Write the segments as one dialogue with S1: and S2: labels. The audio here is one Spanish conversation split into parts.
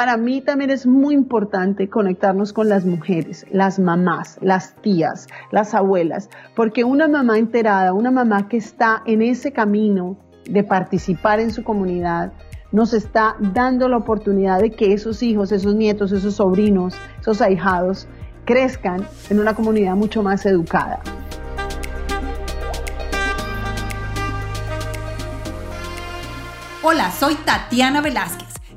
S1: para mí también es muy importante conectarnos con las mujeres, las mamás, las tías, las abuelas, porque una mamá enterada, una mamá que está en ese camino de participar en su comunidad, nos está dando la oportunidad de que esos hijos, esos nietos, esos sobrinos, esos ahijados crezcan en una comunidad mucho más educada.
S2: Hola, soy Tatiana Velázquez.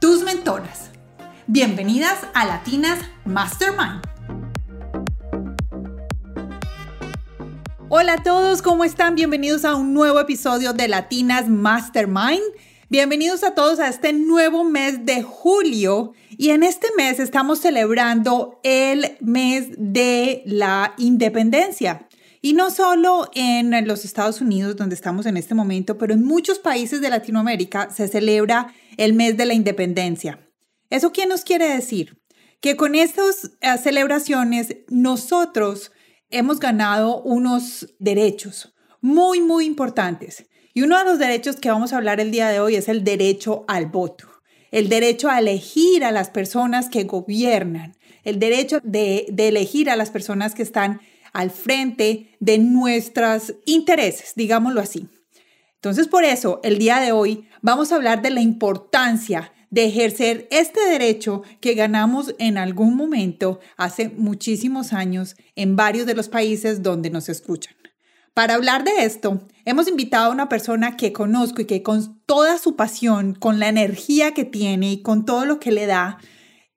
S2: tus mentoras. Bienvenidas a Latinas Mastermind. Hola a todos, ¿cómo están? Bienvenidos a un nuevo episodio de Latinas Mastermind. Bienvenidos a todos a este nuevo mes de julio y en este mes estamos celebrando el mes de la independencia. Y no solo en los Estados Unidos, donde estamos en este momento, pero en muchos países de Latinoamérica se celebra el mes de la independencia. ¿Eso qué nos quiere decir? Que con estas eh, celebraciones nosotros hemos ganado unos derechos muy, muy importantes. Y uno de los derechos que vamos a hablar el día de hoy es el derecho al voto, el derecho a elegir a las personas que gobiernan, el derecho de, de elegir a las personas que están al frente de nuestros intereses, digámoslo así. Entonces, por eso, el día de hoy vamos a hablar de la importancia de ejercer este derecho que ganamos en algún momento hace muchísimos años en varios de los países donde nos escuchan. Para hablar de esto, hemos invitado a una persona que conozco y que con toda su pasión, con la energía que tiene y con todo lo que le da,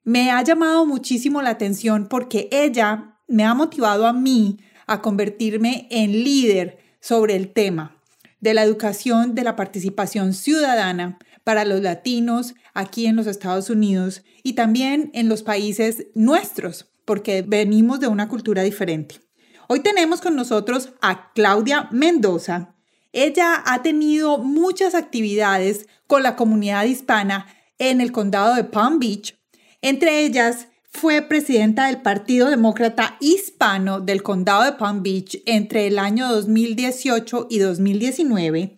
S2: me ha llamado muchísimo la atención porque ella me ha motivado a mí a convertirme en líder sobre el tema de la educación de la participación ciudadana para los latinos aquí en los Estados Unidos y también en los países nuestros, porque venimos de una cultura diferente. Hoy tenemos con nosotros a Claudia Mendoza. Ella ha tenido muchas actividades con la comunidad hispana en el condado de Palm Beach, entre ellas fue presidenta del Partido Demócrata Hispano del Condado de Palm Beach entre el año 2018 y 2019.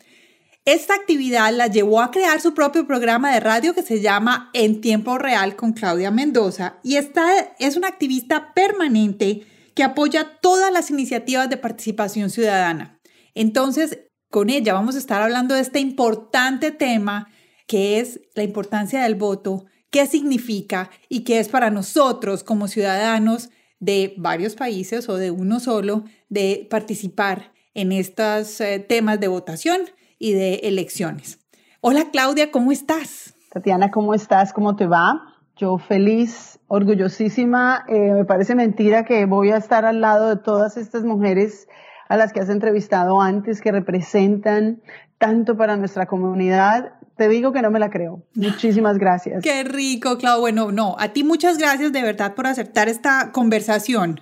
S2: Esta actividad la llevó a crear su propio programa de radio que se llama En Tiempo Real con Claudia Mendoza y esta es una activista permanente que apoya todas las iniciativas de participación ciudadana. Entonces, con ella vamos a estar hablando de este importante tema que es la importancia del voto qué significa y qué es para nosotros como ciudadanos de varios países o de uno solo de participar en estos eh, temas de votación y de elecciones. Hola Claudia, ¿cómo estás?
S1: Tatiana, ¿cómo estás? ¿Cómo te va? Yo feliz, orgullosísima. Eh, me parece mentira que voy a estar al lado de todas estas mujeres a las que has entrevistado antes, que representan tanto para nuestra comunidad te digo que no me la creo. Muchísimas gracias.
S2: Qué rico, Clau. Bueno, no, a ti muchas gracias de verdad por aceptar esta conversación,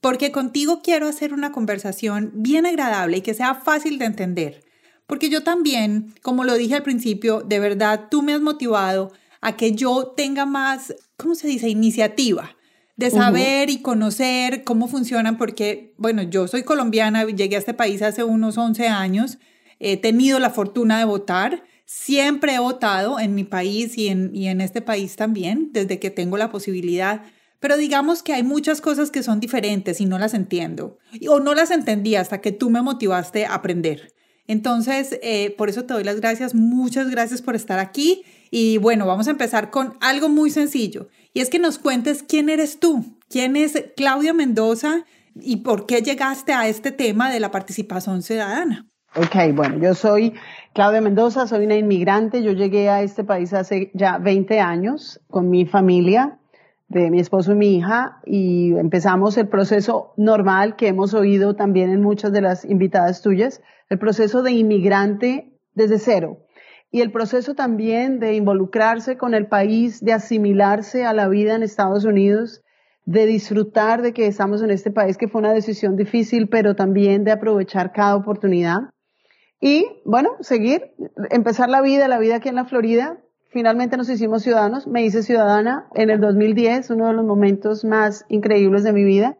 S2: porque contigo quiero hacer una conversación bien agradable y que sea fácil de entender. Porque yo también, como lo dije al principio, de verdad tú me has motivado a que yo tenga más, ¿cómo se dice?, iniciativa de saber y conocer cómo funcionan, porque, bueno, yo soy colombiana, llegué a este país hace unos 11 años, he tenido la fortuna de votar, Siempre he votado en mi país y en, y en este país también, desde que tengo la posibilidad. Pero digamos que hay muchas cosas que son diferentes y no las entiendo. O no las entendí hasta que tú me motivaste a aprender. Entonces, eh, por eso te doy las gracias. Muchas gracias por estar aquí. Y bueno, vamos a empezar con algo muy sencillo. Y es que nos cuentes quién eres tú. ¿Quién es Claudia Mendoza? ¿Y por qué llegaste a este tema de la participación ciudadana?
S1: Ok, bueno, yo soy Claudia Mendoza, soy una inmigrante. Yo llegué a este país hace ya 20 años con mi familia, de mi esposo y mi hija, y empezamos el proceso normal que hemos oído también en muchas de las invitadas tuyas, el proceso de inmigrante desde cero. y el proceso también de involucrarse con el país, de asimilarse a la vida en Estados Unidos, de disfrutar de que estamos en este país, que fue una decisión difícil, pero también de aprovechar cada oportunidad. Y bueno, seguir, empezar la vida, la vida aquí en la Florida. Finalmente nos hicimos ciudadanos, me hice ciudadana en el 2010, uno de los momentos más increíbles de mi vida.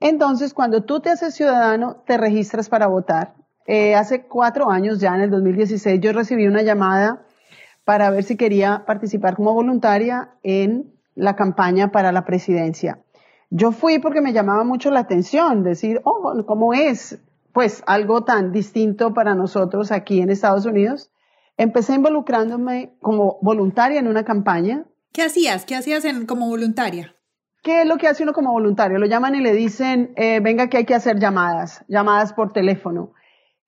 S1: Entonces, cuando tú te haces ciudadano, te registras para votar. Eh, hace cuatro años ya, en el 2016, yo recibí una llamada para ver si quería participar como voluntaria en la campaña para la presidencia. Yo fui porque me llamaba mucho la atención, decir, oh, ¿cómo es? Pues algo tan distinto para nosotros aquí en Estados Unidos. Empecé involucrándome como voluntaria en una campaña.
S2: ¿Qué hacías? ¿Qué hacías en, como voluntaria?
S1: ¿Qué es lo que hace uno como voluntario? Lo llaman y le dicen, eh, venga que hay que hacer llamadas, llamadas por teléfono.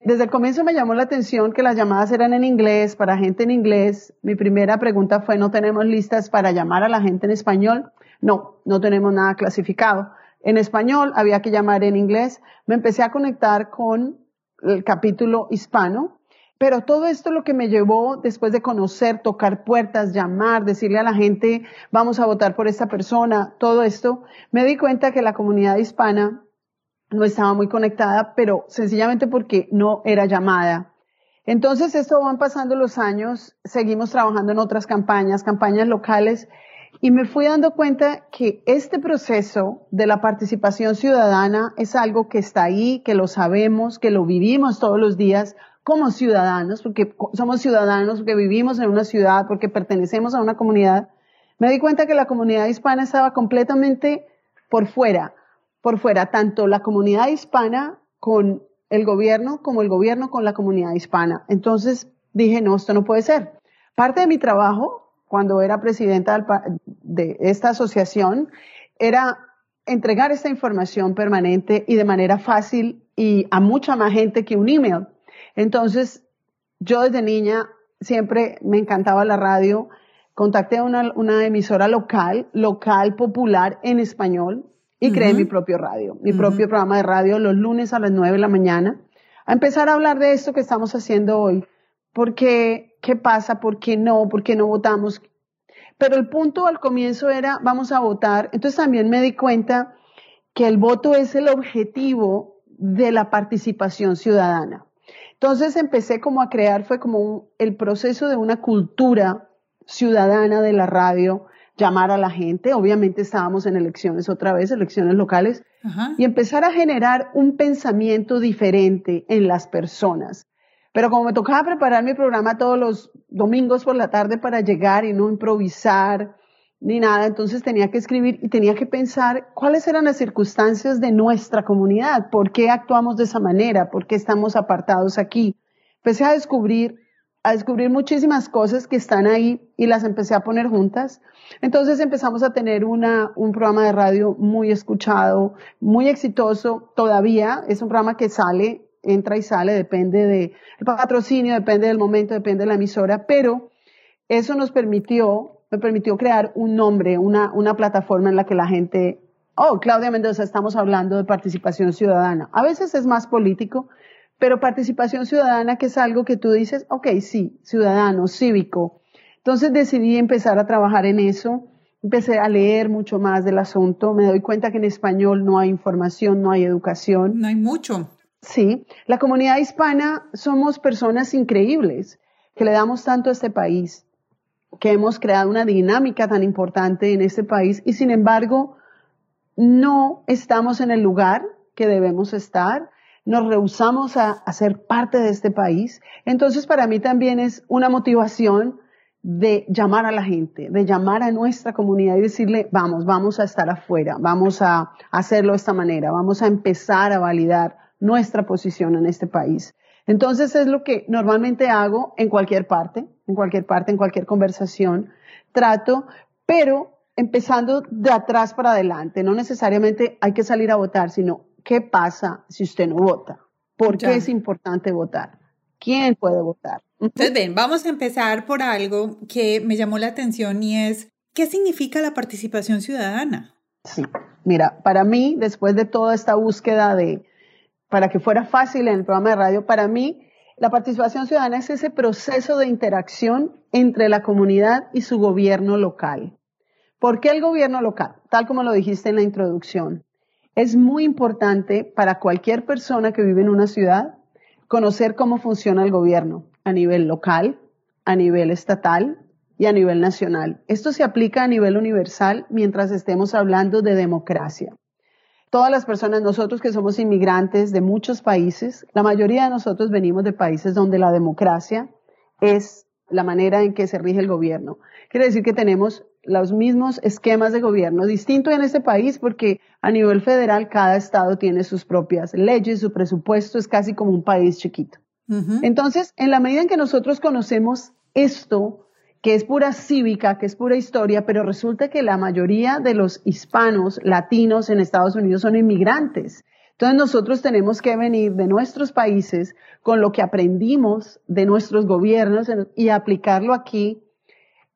S1: Desde el comienzo me llamó la atención que las llamadas eran en inglés, para gente en inglés. Mi primera pregunta fue, ¿no tenemos listas para llamar a la gente en español? No, no tenemos nada clasificado. En español había que llamar en inglés. Me empecé a conectar con el capítulo hispano, pero todo esto lo que me llevó después de conocer, tocar puertas, llamar, decirle a la gente, vamos a votar por esta persona, todo esto, me di cuenta que la comunidad hispana no estaba muy conectada, pero sencillamente porque no era llamada. Entonces, esto van pasando los años, seguimos trabajando en otras campañas, campañas locales, y me fui dando cuenta que este proceso de la participación ciudadana es algo que está ahí, que lo sabemos, que lo vivimos todos los días como ciudadanos, porque somos ciudadanos, porque vivimos en una ciudad, porque pertenecemos a una comunidad. Me di cuenta que la comunidad hispana estaba completamente por fuera, por fuera, tanto la comunidad hispana con el gobierno como el gobierno con la comunidad hispana. Entonces dije, no, esto no puede ser. Parte de mi trabajo, cuando era presidenta de esta asociación, era entregar esta información permanente y de manera fácil y a mucha más gente que un email. Entonces, yo desde niña siempre me encantaba la radio. Contacté a una, una emisora local, local popular en español, y creé mi propio radio, mi propio programa de radio los lunes a las 9 de la mañana, a empezar a hablar de esto que estamos haciendo hoy. ¿Por qué? ¿Qué pasa? ¿Por qué no? ¿Por qué no votamos? Pero el punto al comienzo era, vamos a votar. Entonces también me di cuenta que el voto es el objetivo de la participación ciudadana. Entonces empecé como a crear, fue como el proceso de una cultura ciudadana de la radio, llamar a la gente, obviamente estábamos en elecciones otra vez, elecciones locales, y empezar a generar un pensamiento diferente en las personas. Pero como me tocaba preparar mi programa todos los domingos por la tarde para llegar y no improvisar ni nada, entonces tenía que escribir y tenía que pensar cuáles eran las circunstancias de nuestra comunidad, por qué actuamos de esa manera, por qué estamos apartados aquí. Empecé a descubrir a descubrir muchísimas cosas que están ahí y las empecé a poner juntas. Entonces empezamos a tener un programa de radio muy escuchado, muy exitoso todavía. Es un programa que sale, entra y sale, depende del patrocinio, depende del momento, depende de la emisora, pero eso nos permitió, me permitió crear un nombre, una, una plataforma en la que la gente, oh, Claudia Mendoza, estamos hablando de participación ciudadana. A veces es más político, pero participación ciudadana, que es algo que tú dices, ok, sí, ciudadano, cívico. Entonces decidí empezar a trabajar en eso, empecé a leer mucho más del asunto, me doy cuenta que en español no hay información, no hay educación.
S2: No hay mucho.
S1: Sí, la comunidad hispana somos personas increíbles, que le damos tanto a este país, que hemos creado una dinámica tan importante en este país y sin embargo no estamos en el lugar que debemos estar nos rehusamos a, ser parte de este país. Entonces, para mí también es una motivación de llamar a la gente, de llamar a nuestra comunidad y decirle, vamos, vamos a estar afuera, vamos a hacerlo de esta manera, vamos a empezar a validar nuestra posición en este país. Entonces es lo que normalmente hago en cualquier parte, en cualquier parte, en cualquier conversación. Trato, pero empezando de atrás para adelante. No necesariamente hay que salir a votar, sino ¿qué pasa si usted no vota? ¿Por qué es importante votar? ¿Quién puede votar?
S2: Entonces, ven, vamos a empezar por algo que me llamó la atención y es, ¿qué significa la participación ciudadana?
S1: Sí, mira, para mí, después de toda esta búsqueda de, para que fuera fácil en el programa de radio, para mí La participación ciudadana es ese proceso de interacción entre la comunidad y su gobierno local. ¿Por qué el gobierno local? Tal como lo dijiste en la introducción. Es muy importante para cualquier persona que vive en una ciudad conocer cómo funciona el gobierno a nivel local, a nivel estatal y a nivel nacional. Esto se aplica a nivel universal mientras estemos hablando de democracia. Todas las personas, nosotros que somos inmigrantes de muchos países, la mayoría de nosotros venimos de países donde la democracia es la manera en que se rige el gobierno. Quiere decir que tenemos los mismos esquemas de gobierno, distinto en este país porque a nivel federal cada estado tiene sus propias leyes, su presupuesto es casi como un país chiquito. Entonces, en la medida en que nosotros conocemos esto, que es pura cívica, que es pura historia, pero resulta que la mayoría de los hispanos, latinos en Estados Unidos son inmigrantes. Entonces nosotros tenemos que venir de nuestros países con lo que aprendimos de nuestros gobiernos y aplicarlo aquí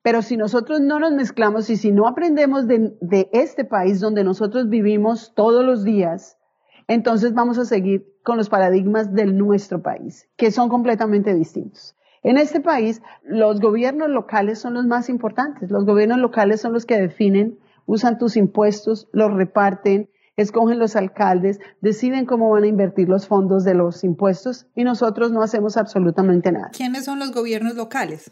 S1: pero si nosotros no nos mezclamos y si no aprendemos de, este país donde nosotros vivimos todos los días, entonces vamos a seguir con los paradigmas del nuestro país, que son completamente distintos. En este país, los gobiernos locales son los más importantes. Los gobiernos locales son los que definen, usan tus impuestos, los reparten, escogen los alcaldes, deciden cómo van a invertir los fondos de los impuestos y nosotros no hacemos absolutamente nada.
S2: ¿Quiénes son los gobiernos locales?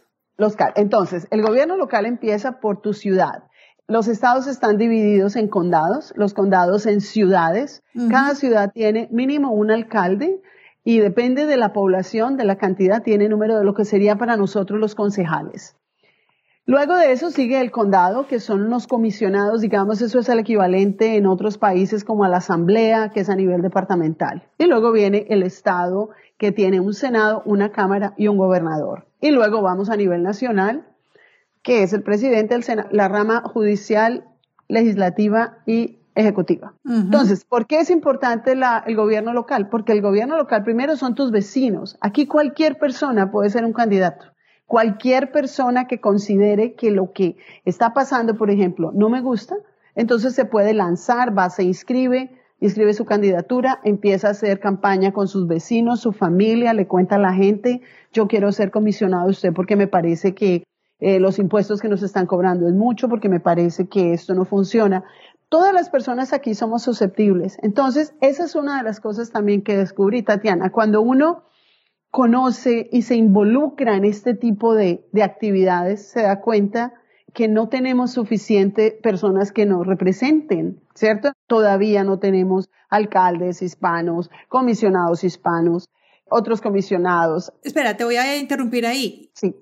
S1: entonces, el gobierno local empieza por tu ciudad. Los estados están divididos en condados, los condados en ciudades. Cada ciudad tiene mínimo un alcalde y depende de la población, de la cantidad, tiene número de lo que sería para nosotros los concejales. Luego de eso sigue el condado, que son los comisionados, digamos, eso es el equivalente en otros países como a la asamblea, que es a nivel departamental. Y luego viene el estado, que tiene un senado, una cámara y un gobernador. Y luego vamos a nivel nacional, que es el presidente, el la rama judicial, legislativa y ejecutiva. Entonces, ¿por qué es importante el gobierno local? Porque el gobierno local primero son tus vecinos. Aquí cualquier persona puede ser un candidato. Cualquier persona que considere que lo que está pasando, por ejemplo, no me gusta, entonces se puede lanzar, va, se inscribe, inscribe su candidatura, empieza a hacer campaña con sus vecinos, su familia, le cuenta a la gente, yo quiero ser comisionado de usted porque me parece que eh, los impuestos que nos están cobrando es mucho, porque me parece que esto no funciona. Todas las personas aquí somos susceptibles. Entonces, esa es una de las cosas también que descubrí, Tatiana. Cuando uno conoce y se involucra en este tipo de, de actividades, se da cuenta que no tenemos suficiente personas que nos representen, ¿cierto? Todavía no tenemos alcaldes hispanos, comisionados hispanos, otros comisionados.
S2: Espera, te voy a interrumpir ahí.
S1: Sí.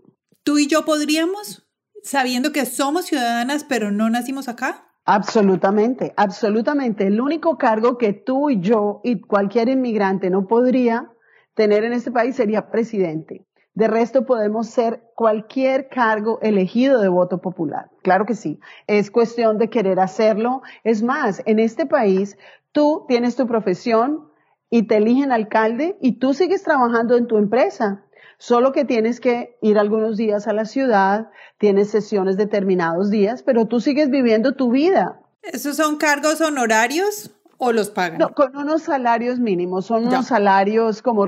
S2: ¿Tú y yo podríamos, sabiendo que somos ciudadanas, pero no nacimos acá?
S1: Absolutamente, absolutamente. El único cargo que tú y yo y cualquier inmigrante no podría tener en este país sería presidente. De resto podemos ser cualquier cargo elegido de voto popular. Claro que sí. Es cuestión de querer hacerlo. Es más, en este país tú tienes tu profesión y te eligen alcalde y tú sigues trabajando en tu empresa. Solo que tienes que ir algunos días a la ciudad, tienes sesiones determinados días, pero tú sigues viviendo tu vida.
S2: ¿Esos son cargos honorarios o los pagan?
S1: No, con unos salarios mínimos, son unos salarios como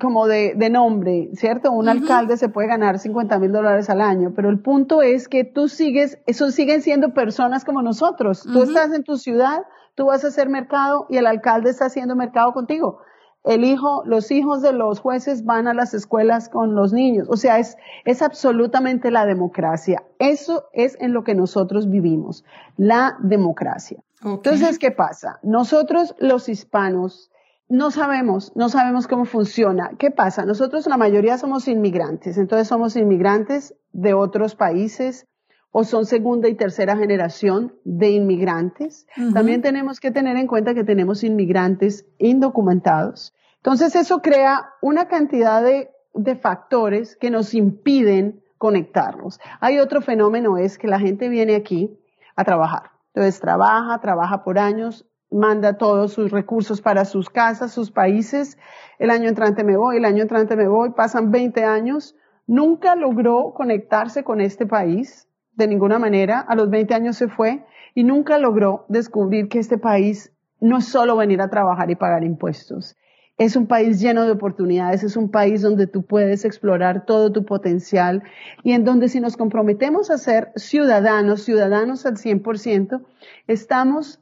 S1: como de, de nombre, ¿cierto? Un alcalde se puede ganar 50 mil dólares al año, pero el punto es que tú sigues, esos siguen siendo personas como nosotros. Tú estás en tu ciudad, tú vas a hacer mercado y el alcalde está haciendo mercado contigo. El hijo, los hijos de los jueces van a las escuelas con los niños. O sea, es, es absolutamente la democracia. Eso es en lo que nosotros vivimos, la democracia. Entonces, ¿qué pasa? Nosotros los hispanos, no sabemos, no sabemos cómo funciona. ¿Qué pasa? Nosotros la mayoría somos inmigrantes, entonces somos inmigrantes de otros países o son segunda y tercera generación de inmigrantes. También tenemos que tener en cuenta que tenemos inmigrantes indocumentados. Entonces eso crea una cantidad de, de factores que nos impiden conectarnos. Hay otro fenómeno, es que la gente viene aquí a trabajar. Entonces trabaja, trabaja por años, manda todos sus recursos para sus casas, sus países. El año entrante me voy, el año entrante me voy, pasan 20 años. Nunca logró conectarse con este país de ninguna manera. A los 20 años se fue y nunca logró descubrir que este país no es solo venir a trabajar y pagar impuestos. es un país lleno de oportunidades, es un país donde tú puedes explorar todo tu potencial y en donde si nos comprometemos a ser ciudadanos, ciudadanos al 100%, estamos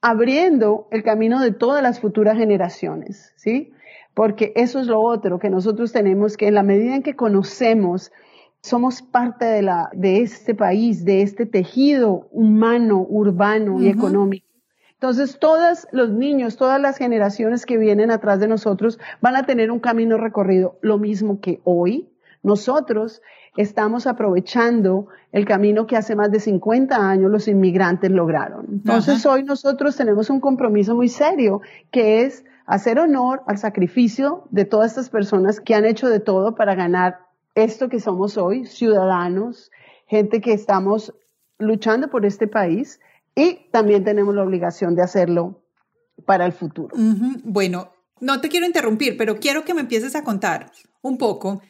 S1: abriendo el camino de todas las futuras generaciones, ¿sí? Porque eso es lo otro que nosotros tenemos que en la medida en que conocemos somos parte de, la, de este país, de este tejido humano, urbano y económico. Entonces, todos los niños, todas las generaciones que vienen atrás de nosotros van a tener un camino recorrido, lo mismo que hoy. Nosotros estamos aprovechando el camino que hace más de 50 años los inmigrantes lograron. Entonces, hoy nosotros tenemos un compromiso muy serio, que es hacer honor al sacrificio de todas estas personas que han hecho de todo para ganar esto que somos hoy, ciudadanos, gente que estamos luchando por este país y también tenemos la obligación de hacerlo para el futuro.
S2: Bueno, no te quiero interrumpir, pero quiero que me empieces a contar un poco,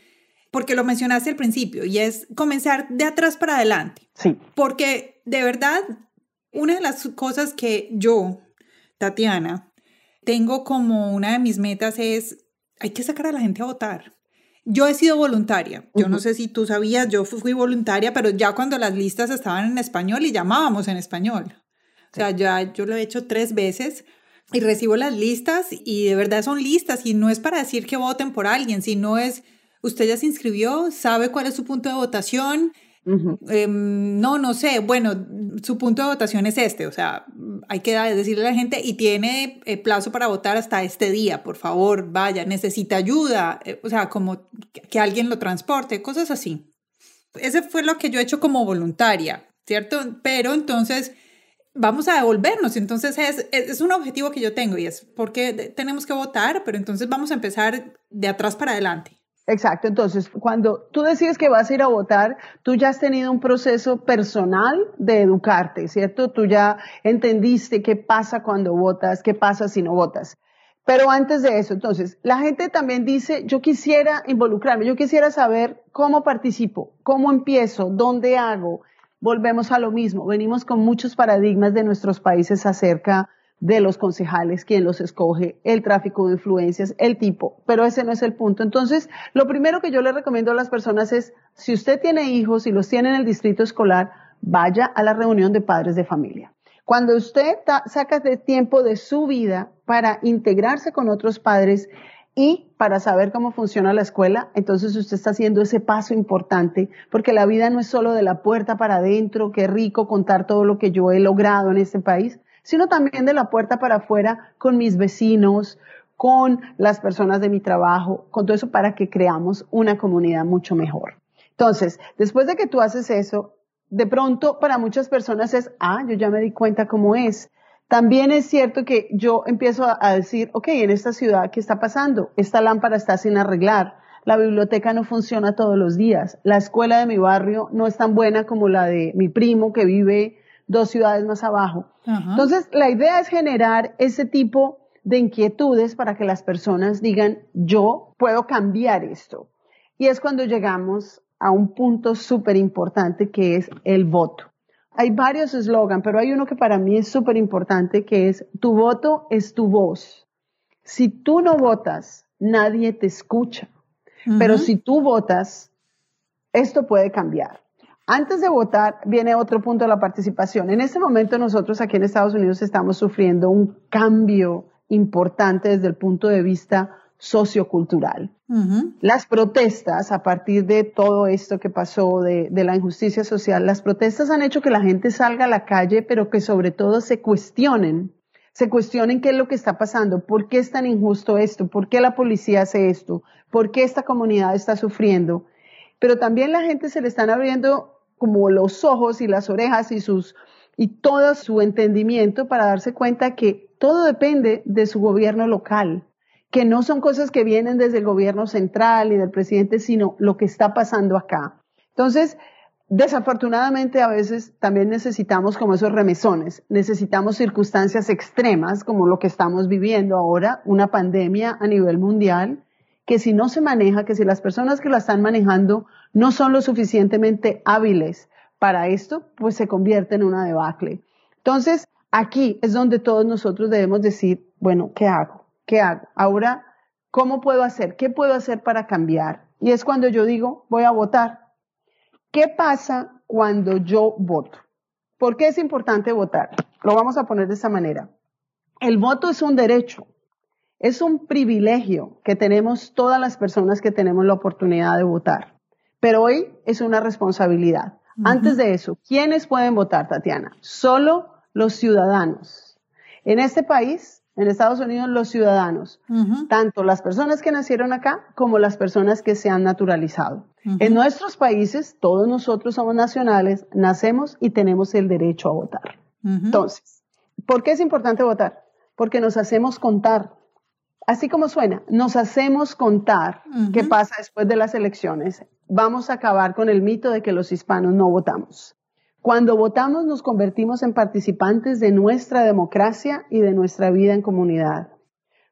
S2: porque lo mencionaste al principio, y es comenzar de atrás para adelante.
S1: Sí.
S2: Porque de verdad, una de las cosas que yo, Tatiana, tengo como una de mis metas es, hay que sacar a la gente a votar. Yo he sido voluntaria. Yo no sé si tú sabías, yo fui voluntaria, pero ya cuando las listas estaban en español y llamábamos en español. O sea, ya yo lo he hecho tres veces y recibo las listas y de verdad son listas y no es para decir que voten por alguien, sino es, usted ya se inscribió, sabe cuál es su punto de votación, Em, no, no sé, bueno, su punto de votación es este, o sea, hay que decirle a la gente y tiene eh, plazo para votar hasta este día, por favor, vaya, necesita ayuda, eh, o sea, como que alguien lo transporte, cosas así. Ese fue lo que yo he hecho como voluntaria, ¿cierto? Pero entonces vamos a devolvernos, entonces es, es un objetivo que yo tengo y es porque tenemos que votar, pero entonces vamos a empezar de atrás para adelante.
S1: Exacto, entonces cuando tú decides que vas a ir a votar, tú ya has tenido un proceso personal de educarte, ¿cierto? Tú ya entendiste qué pasa cuando votas, qué pasa si no votas. Pero antes de eso, entonces, la gente también dice, yo quisiera involucrarme, yo quisiera saber cómo participo, cómo empiezo, dónde hago. Volvemos a lo mismo, venimos con muchos paradigmas de nuestros países acerca de los concejales, quién los escoge, el tráfico de influencias, el tipo, pero ese no es el punto. Entonces, lo primero que yo le recomiendo a las personas es, si usted tiene hijos y los tiene en el distrito escolar, vaya a la reunión de padres de familia. Cuando usted saca de tiempo de su vida para integrarse con otros padres y para saber cómo funciona la escuela, entonces usted está haciendo ese paso importante, porque la vida no es solo de la puerta para adentro, qué rico contar todo lo que yo he logrado en este país, sino también de la puerta para afuera con mis vecinos, con las personas de mi trabajo, con todo eso para que creamos una comunidad mucho mejor. Entonces, después de que tú haces eso, de pronto para muchas personas es, ah, yo ya me di cuenta cómo es. También es cierto que yo empiezo a, decir, ok, en esta ciudad, ¿qué está pasando? Esta lámpara está sin arreglar. La biblioteca no funciona todos los días. La escuela de mi barrio no es tan buena como la de mi primo que vive dos ciudades más abajo. Entonces, la idea es generar ese tipo de inquietudes para que las personas digan, yo puedo cambiar esto. Y es cuando llegamos a un punto súper importante que es el voto. Hay varios eslogans, pero hay uno que para mí es súper importante que es, tu voto es tu voz. Si tú no votas, nadie te escucha. Pero si tú votas, esto puede cambiar. Antes de votar viene otro punto de la participación. En este momento nosotros aquí en Estados Unidos estamos sufriendo un cambio importante desde el punto de vista sociocultural. Las protestas, a partir de todo esto que pasó, de, de, la injusticia social, las protestas han hecho que la gente salga a la calle, pero que sobre todo se cuestionen, se cuestionen qué es lo que está pasando, por qué es tan injusto esto, por qué la policía hace esto, por qué esta comunidad está sufriendo. Pero también la gente se le están abriendo como los ojos y las orejas y sus y todo su entendimiento para darse cuenta que todo depende de su gobierno local, que no son cosas que vienen desde el gobierno central y del presidente, sino lo que está pasando acá. Entonces, desafortunadamente a veces también necesitamos como esos remesones, necesitamos circunstancias extremas como lo que estamos viviendo ahora, una pandemia a nivel mundial, que si no se maneja, que si las personas que la están manejando no son lo suficientemente hábiles para esto, pues se convierte en una debacle. Entonces, aquí es donde todos nosotros debemos decir, bueno, ¿qué hago? ¿qué hago? Ahora, ¿cómo puedo hacer? ¿Qué puedo hacer para cambiar? Y es cuando yo digo, voy a votar. ¿Qué pasa cuando yo voto? ¿Por qué es importante votar? Lo vamos a poner de esta manera. El voto es un derecho, es un privilegio que tenemos todas las personas que tenemos la oportunidad de votar, pero hoy es una responsabilidad. Antes de eso, ¿quiénes pueden votar, Tatiana? Solo los ciudadanos. En este país, en Estados Unidos, los ciudadanos, tanto las personas que nacieron acá como las personas que se han naturalizado. En nuestros países, todos nosotros somos nacionales, nacemos y tenemos el derecho a votar. Entonces, ¿por qué es importante votar? Porque nos hacemos contar así como suena, nos hacemos contar qué pasa después de las elecciones. Vamos a acabar con el mito de que los hispanos no votamos. Cuando votamos nos convertimos en participantes de nuestra democracia y de nuestra vida en comunidad.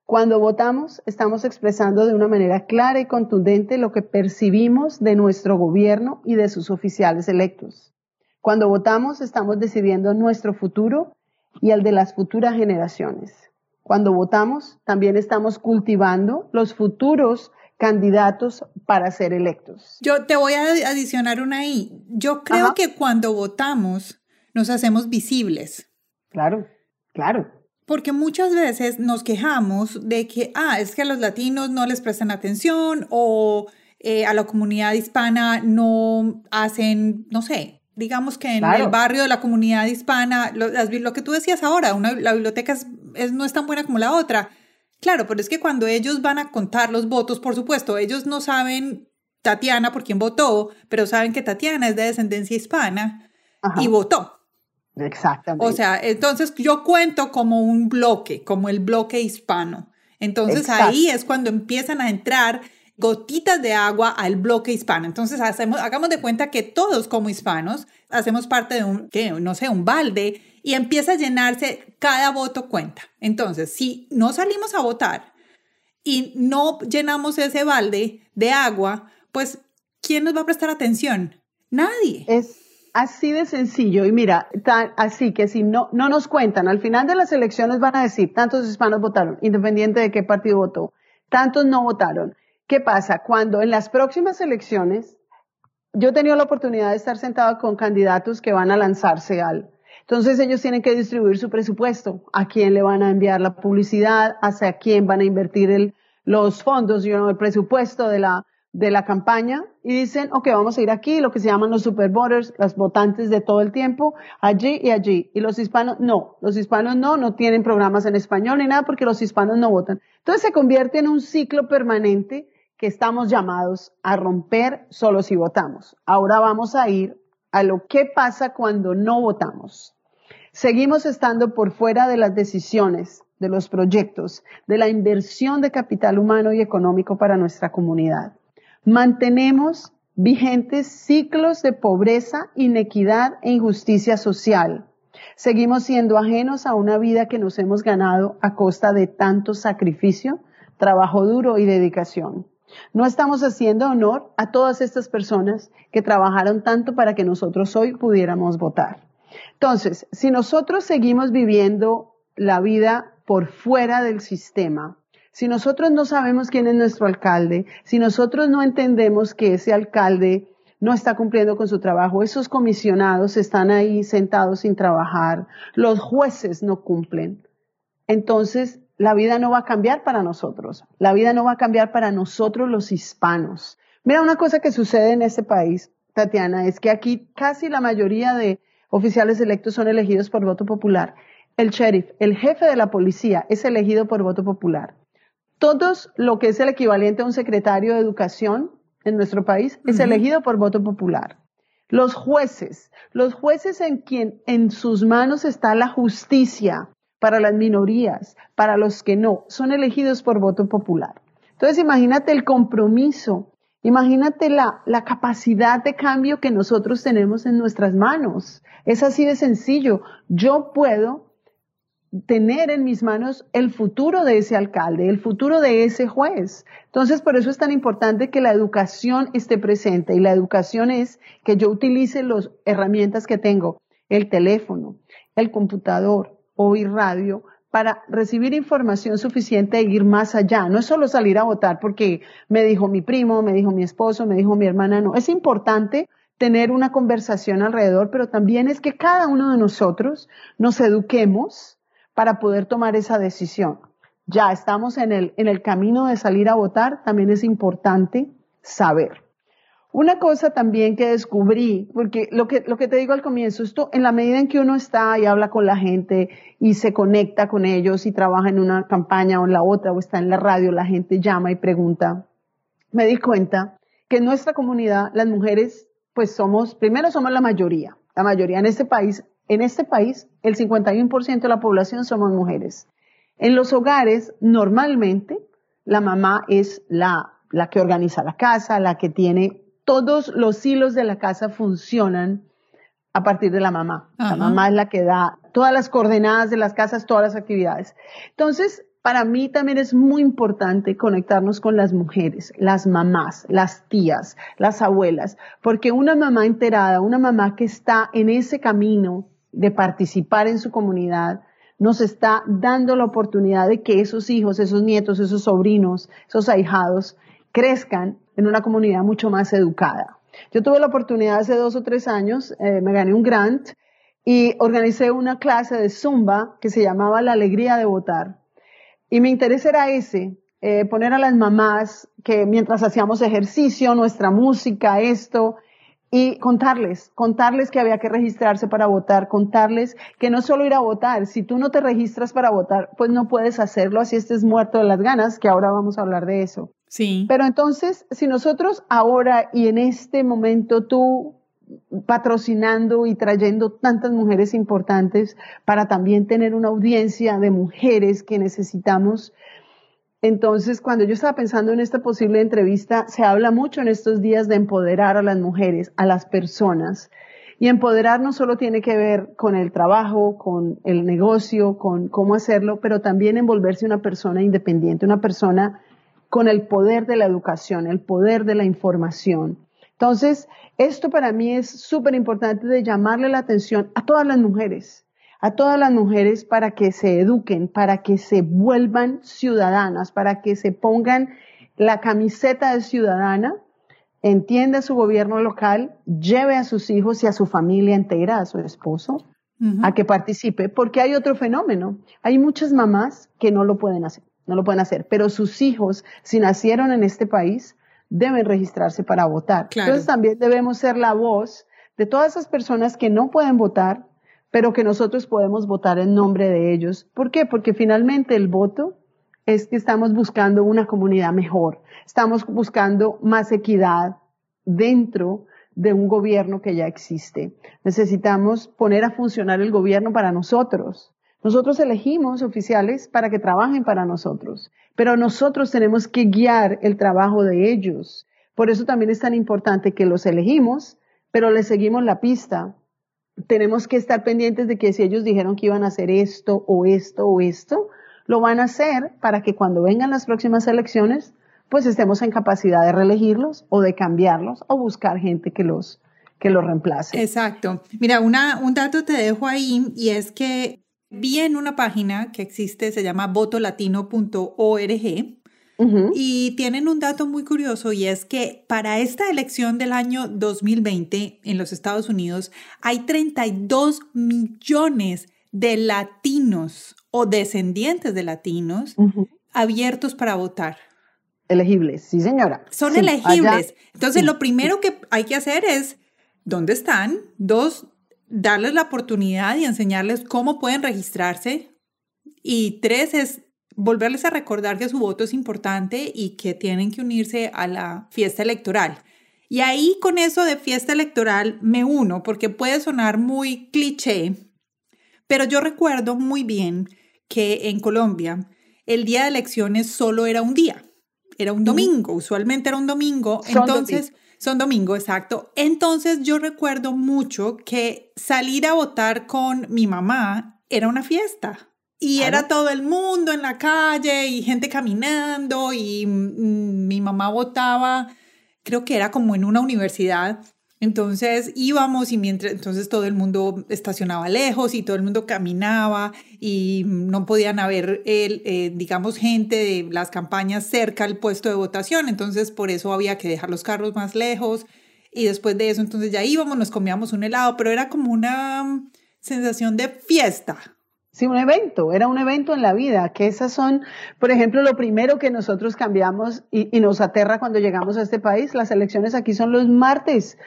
S1: Cuando votamos estamos expresando de una manera clara y contundente lo que percibimos de nuestro gobierno y de sus oficiales electos. Cuando votamos estamos decidiendo nuestro futuro y el de las futuras generaciones. Cuando votamos, también estamos cultivando los futuros candidatos para ser electos.
S2: Yo te voy a adicionar una ahí. Yo creo que cuando votamos nos hacemos visibles.
S1: Claro, claro.
S2: Porque muchas veces nos quejamos de que, ah, es que a los latinos no les prestan atención o eh, a la comunidad hispana no hacen, no sé, digamos que en el barrio de la comunidad hispana, lo, lo que tú decías ahora, una, la biblioteca es, no es tan buena como la otra. Claro, pero es que cuando ellos van a contar los votos, por supuesto, ellos no saben Tatiana por quién votó, pero saben que Tatiana es de descendencia hispana y votó.
S1: Exactamente.
S2: O sea, entonces yo cuento como un bloque, como el bloque hispano. Entonces ahí es cuando empiezan a entrar gotitas de agua al bloque hispano. Entonces, hacemos, hagamos de cuenta que todos como hispanos hacemos parte de un, que, no sé, un balde y empieza a llenarse, cada voto cuenta. Entonces, si no salimos a votar y no llenamos ese balde de agua, pues, ¿quién nos va a prestar atención? Nadie.
S1: Es así de sencillo. Y mira, así que si no, no nos cuentan, al final de las elecciones van a decir, tantos hispanos votaron, independiente de qué partido votó, tantos no votaron. ¿Qué pasa? Cuando en las próximas elecciones, yo he tenido la oportunidad de estar sentado con candidatos que van a lanzarse al. Entonces ellos tienen que distribuir su presupuesto, a quién le van a enviar la publicidad, hacia quién van a invertir los fondos, you el presupuesto de la, de la campaña y dicen, ok, vamos a ir aquí, lo que se llaman los super voters, los votantes de todo el tiempo, allí y allí. Y los hispanos, no, los hispanos no, no tienen programas en español ni nada porque los hispanos no votan. Entonces se convierte en un ciclo permanente que estamos llamados a romper solo si votamos. Ahora vamos a ir a lo que pasa cuando no votamos. Seguimos estando por fuera de las decisiones, de los proyectos, de la inversión de capital humano y económico para nuestra comunidad. Mantenemos vigentes ciclos de pobreza, inequidad e injusticia social. Seguimos siendo ajenos a una vida que nos hemos ganado a costa de tanto sacrificio, trabajo duro y dedicación. No estamos haciendo honor a todas estas personas que trabajaron tanto para que nosotros hoy pudiéramos votar. Entonces, si nosotros seguimos viviendo la vida por fuera del sistema, si nosotros no sabemos quién es nuestro alcalde, si nosotros no entendemos que ese alcalde no está cumpliendo con su trabajo, esos comisionados están ahí sentados sin trabajar, los jueces no cumplen, entonces la vida no va a cambiar para nosotros. La vida no va a cambiar para nosotros los hispanos. Mira, una cosa que sucede en este país, Tatiana, es que aquí casi la mayoría de oficiales electos son elegidos por voto popular. El sheriff, el jefe de la policía, es elegido por voto popular. Todos lo que es el equivalente a un secretario de educación en nuestro país es elegido por voto popular. Los jueces, los jueces en quien en sus manos está la justicia, para las minorías, para los que no, son elegidos por voto popular. Entonces imagínate el compromiso, imagínate la, la capacidad de cambio que nosotros tenemos en nuestras manos. Es así de sencillo. Yo puedo tener en mis manos el futuro de ese alcalde, el futuro de ese juez. Entonces, por eso es tan importante que la educación esté presente y la educación es que yo utilice las herramientas que tengo, el teléfono, el computador, oír radio para recibir información suficiente e ir más allá. No es solo salir a votar porque me dijo mi primo, me dijo mi esposo, me dijo mi hermana, no. Es importante tener una conversación alrededor, pero también es que cada uno de nosotros nos eduquemos para poder tomar esa decisión. Ya estamos en el, en el camino de salir a votar, también es importante saber. Una cosa también que descubrí, porque lo que, lo que te digo al comienzo, esto en la medida en que uno está y habla con la gente y se conecta con ellos y trabaja en una campaña o en la otra o está en la radio, la gente llama y pregunta, me di cuenta que en nuestra comunidad las mujeres pues somos, primero somos la mayoría, la mayoría en este país, en este país el 51% de la población somos mujeres. En los hogares normalmente la mamá es la, la que organiza la casa, la que tiene todos los hilos de la casa funcionan a partir de la mamá. La mamá es la que da todas las coordenadas de las casas, todas las actividades. Entonces, para mí también es muy importante conectarnos con las mujeres, las mamás, las tías, las abuelas, porque una mamá enterada, una mamá que está en ese camino de participar en su comunidad, nos está dando la oportunidad de que esos hijos, esos nietos, esos sobrinos, esos ahijados crezcan en una comunidad mucho más educada. Yo tuve la oportunidad hace dos o tres años, eh, me gané un grant y organicé una clase de Zumba que se llamaba La Alegría de Votar. Y mi interés era ese, eh, poner a las mamás que mientras hacíamos ejercicio, nuestra música, esto, y contarles, contarles que había que registrarse para votar, contarles que no solo ir a votar, si tú no te registras para votar, pues no puedes hacerlo así estés muerto de las ganas, que ahora vamos a hablar de eso.
S2: Sí.
S1: Pero entonces, si nosotros ahora y en este momento tú patrocinando y trayendo tantas mujeres importantes para también tener una audiencia de mujeres que necesitamos, entonces, cuando yo estaba pensando en esta posible entrevista, se habla mucho en estos días de empoderar a las mujeres, a las personas. Y empoderar no solo tiene que ver con el trabajo, con el negocio, con cómo hacerlo, pero también envolverse una persona independiente, una persona con el poder de la educación, el poder de la información. Entonces, esto para mí es súper importante de llamarle la atención a todas las mujeres, a todas las mujeres para que se eduquen, para que se vuelvan ciudadanas, para que se pongan la camiseta de ciudadana, entienda su gobierno local, lleve a sus hijos y a su familia entera, a su esposo, a que participe, porque hay otro fenómeno. Hay muchas mamás que no lo pueden hacer no lo pueden hacer, pero sus hijos, si nacieron en este país, deben registrarse para votar. Entonces también debemos ser la voz de todas esas personas que no pueden votar, pero que nosotros podemos votar en nombre de ellos. ¿Por qué? Porque finalmente el voto es que estamos buscando una comunidad mejor, estamos buscando más equidad dentro de un gobierno que ya existe. Necesitamos poner a funcionar el gobierno para nosotros, nosotros elegimos oficiales para que trabajen para nosotros, pero nosotros tenemos que guiar el trabajo de ellos. Por eso también es tan importante que los elegimos, pero les seguimos la pista. Tenemos que estar pendientes de que si ellos dijeron que iban a hacer esto o esto o esto, lo van a hacer para que cuando vengan las próximas elecciones, pues estemos en capacidad de reelegirlos o de cambiarlos o buscar gente que los, que los reemplace.
S2: Exacto. Mira, una, un dato te dejo ahí y es que vi en una página que existe, se llama votolatino.org, y tienen un dato muy curioso y es que para esta elección del año 2020 en los Estados Unidos hay 32 millones de latinos o descendientes de latinos abiertos para votar.
S1: Elegibles, sí señora.
S2: Son elegibles. Entonces lo primero que hay que hacer es, ¿dónde están? Dos, darles la oportunidad y enseñarles cómo pueden registrarse. Y tres es volverles a recordar que su voto es importante y que tienen que unirse a la fiesta electoral. Y ahí con eso de fiesta electoral me uno porque puede sonar muy cliché, pero yo recuerdo muy bien que en Colombia el día de elecciones solo era un día, era un domingo, usualmente era un domingo, entonces son domingo, exacto. Entonces yo recuerdo mucho que salir a votar con mi mamá era una fiesta. Y era todo el mundo en la calle y gente caminando y mm, mi mamá votaba, creo que era como en una universidad. Entonces íbamos y mientras, entonces todo el mundo estacionaba lejos y todo el mundo caminaba y no podían haber, el, eh, digamos, gente de las campañas cerca al puesto de votación. Entonces por eso había que dejar los carros más lejos y después de eso entonces ya íbamos, nos comíamos un helado, pero era como una sensación de fiesta.
S1: Sí, un evento, era un evento en la vida, que esas son, por ejemplo, lo primero que nosotros cambiamos y, nos aterra cuando llegamos a este país, las elecciones aquí son los martes.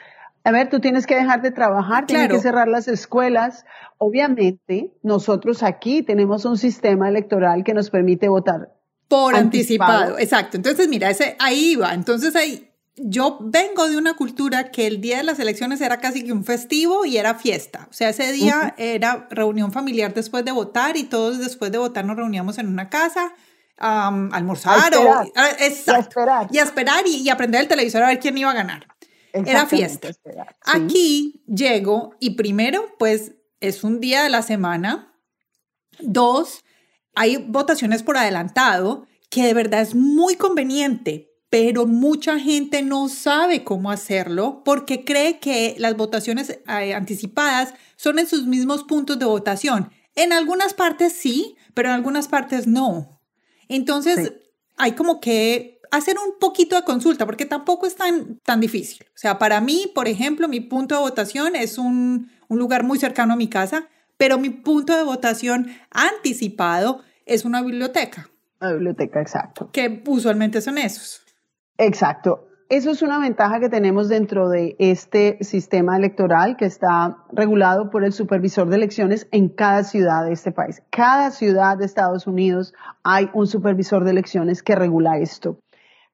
S1: A ver, tú tienes que dejar de trabajar, tienes que cerrar las escuelas. Obviamente, nosotros aquí tenemos un sistema electoral que nos permite votar.
S2: Por anticipado, exacto. Entonces, mira, ese, ahí va. Entonces, ahí yo vengo de una cultura que el día de las elecciones era casi que un festivo y era fiesta. O sea, ese día era reunión familiar después de votar y todos después de votar nos reuníamos en una casa a almorzar o
S1: a, esperar.
S2: Y a esperar y, aprender el televisor a ver quién iba a ganar. Era fiesta. Aquí llego y primero, pues es un día de la semana. Dos, hay votaciones por adelantado que de verdad es muy conveniente pero mucha gente no sabe cómo hacerlo porque cree que las votaciones eh, anticipadas son en sus mismos puntos de votación. En algunas partes sí, pero en algunas partes no. Entonces, hay como que hacer un poquito de consulta porque tampoco es tan, tan difícil. O sea, para mí, por ejemplo, mi punto de votación es un, un lugar muy cercano a mi casa, pero mi punto de votación anticipado es una biblioteca.
S1: Una biblioteca, exacto.
S2: Que usualmente son esos.
S1: Exacto. Eso es una ventaja que tenemos dentro de este sistema electoral que está regulado por el supervisor de elecciones en cada ciudad de este país. Cada ciudad de Estados Unidos hay un supervisor de elecciones que regula esto.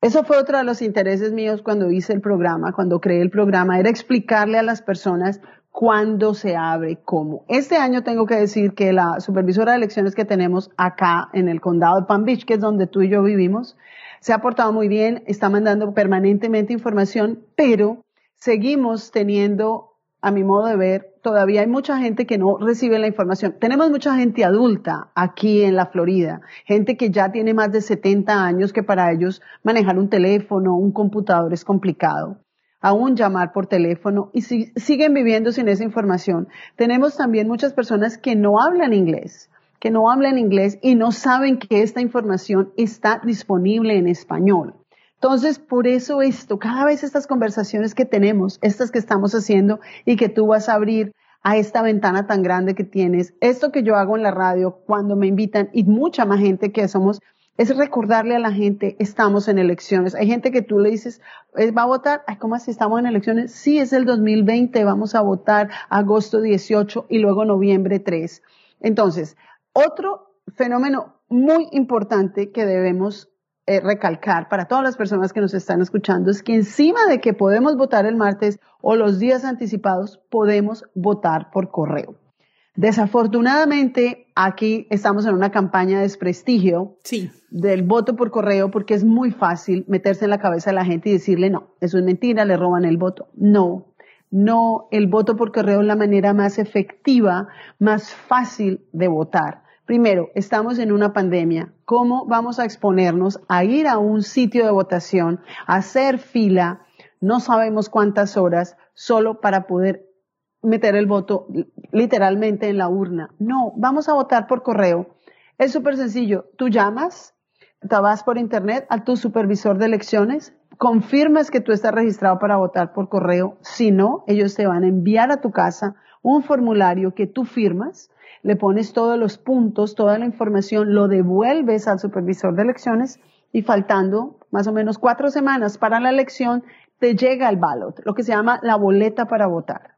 S1: Eso fue otro de los intereses míos cuando hice el programa, cuando creé el programa, era explicarle a las personas cuándo se abre, cómo. Este año tengo que decir que la supervisora de elecciones que tenemos acá en el condado de Palm Beach, que es donde tú y yo vivimos, se ha portado muy bien, está mandando permanentemente información, pero seguimos teniendo, a mi modo de ver, todavía hay mucha gente que no recibe la información. Tenemos mucha gente adulta aquí en la Florida, gente que ya tiene más de 70 años, que para ellos manejar un teléfono, un computador es complicado aún llamar por teléfono y si, siguen viviendo sin esa información. Tenemos también muchas personas que no hablan inglés que no hablan inglés y no saben que esta información está disponible en español. Entonces, por eso esto, cada vez estas conversaciones que tenemos, estas que estamos haciendo y que tú vas a abrir a esta ventana tan grande que tienes, esto que yo hago en la radio cuando me invitan y mucha más gente que somos, es recordarle a la gente, estamos en elecciones. Hay gente que tú le dices, eh, ¿va a votar? Ay, ¿cómo así estamos en elecciones? Sí, es el 2020, vamos a votar agosto 18 y luego noviembre 3. Entonces, otro fenómeno muy importante que debemos eh, recalcar para todas las personas que nos están escuchando es que encima de que podemos votar el martes o los días anticipados, podemos votar por correo. Desafortunadamente, aquí estamos en una campaña de desprestigio del voto por correo porque es muy fácil meterse en la cabeza de la gente y decirle, no, eso es mentira, le roban el voto. No, no, el voto por correo es la manera más efectiva, más fácil de votar. Primero, estamos en una pandemia. ¿Cómo vamos a exponernos a ir a un sitio de votación, a hacer fila, no sabemos cuántas horas, solo para poder meter el voto literalmente en la urna? No, vamos a votar por correo. Es súper sencillo. Tú llamas, te vas por internet a tu supervisor de elecciones, confirmas que tú estás registrado para votar por correo. Si no, ellos te van a enviar a tu casa un formulario que tú firmas, le pones todos los puntos, toda la información, lo devuelves al supervisor de elecciones y faltando más o menos cuatro semanas para la elección, te llega el ballot, lo que se llama la boleta para votar.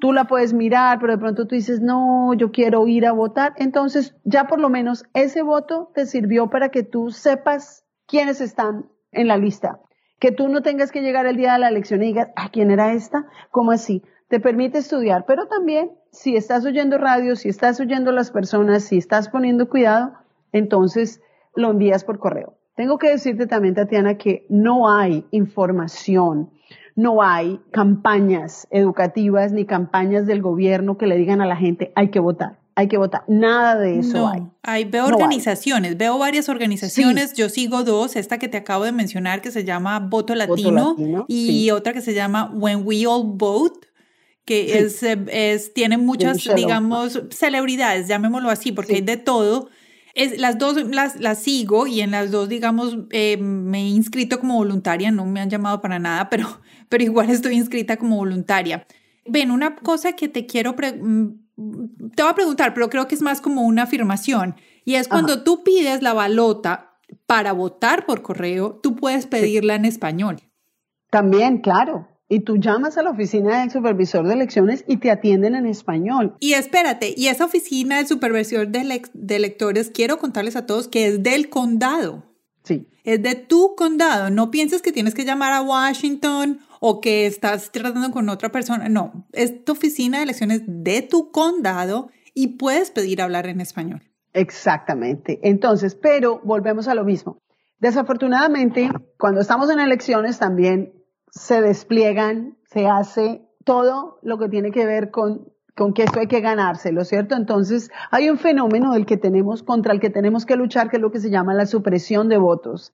S1: Tú la puedes mirar, pero de pronto tú dices, no, yo quiero ir a votar. Entonces, ya por lo menos ese voto te sirvió para que tú sepas quiénes están en la lista. Que tú no tengas que llegar el día de la elección y digas, ¿a ah, quién era esta? ¿Cómo así? Te permite estudiar, pero también si estás oyendo radio, si estás oyendo las personas, si estás poniendo cuidado, entonces lo envías por correo. Tengo que decirte también, Tatiana, que no hay información no hay campañas educativas ni campañas del gobierno que le digan a la gente hay que votar. hay que votar. Nada de eso hay.
S2: hay. Veo organizaciones, veo varias organizaciones. Yo sigo dos, esta que te acabo de mencionar que se llama Voto Latino, y otra que se llama When We All Vote que es, eh, es, tiene muchas, digamos, celebridades, llamémoslo así, porque hay de todo. Es, las dos las, las sigo y en las dos, digamos, eh, me he inscrito como voluntaria, no me han llamado para nada, pero, pero igual estoy inscrita como voluntaria. Ven, una cosa que te quiero, mm, te voy a preguntar, pero creo que es más como una afirmación, y es cuando tú pides la balota para votar por correo, tú puedes pedirla en español.
S1: También, claro. Y tú llamas a la oficina del supervisor de elecciones y te atienden en español.
S2: Y espérate, y esa oficina del supervisor de, electores, quiero contarles a todos que es del condado.
S1: Sí.
S2: Es de tu condado. No pienses que tienes que llamar a Washington o que estás tratando con otra persona. No, es tu oficina de elecciones de tu condado y puedes pedir hablar en español.
S1: Exactamente. Entonces, pero volvemos a lo mismo. Desafortunadamente, cuando estamos en elecciones también se despliegan, se hace todo lo que tiene que ver con, con que esto hay que ganárselo, ¿cierto? Entonces, hay un fenómeno del que tenemos, contra el que tenemos que luchar, que es lo que se llama la supresión de votos.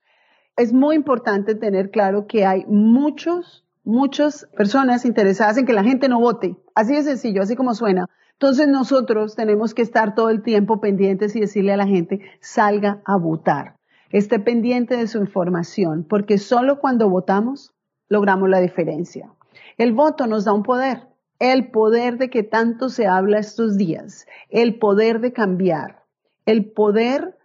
S1: Es muy importante tener claro que hay muchos, muchas personas interesadas en que la gente no vote. Así de sencillo, así como suena. Entonces nosotros tenemos que estar todo el tiempo pendientes y decirle a la gente, salga a votar. Esté pendiente de su información, porque solo cuando votamos logramos la diferencia. El voto nos da un poder, el poder de que tanto se habla estos días, el poder de cambiar, el poder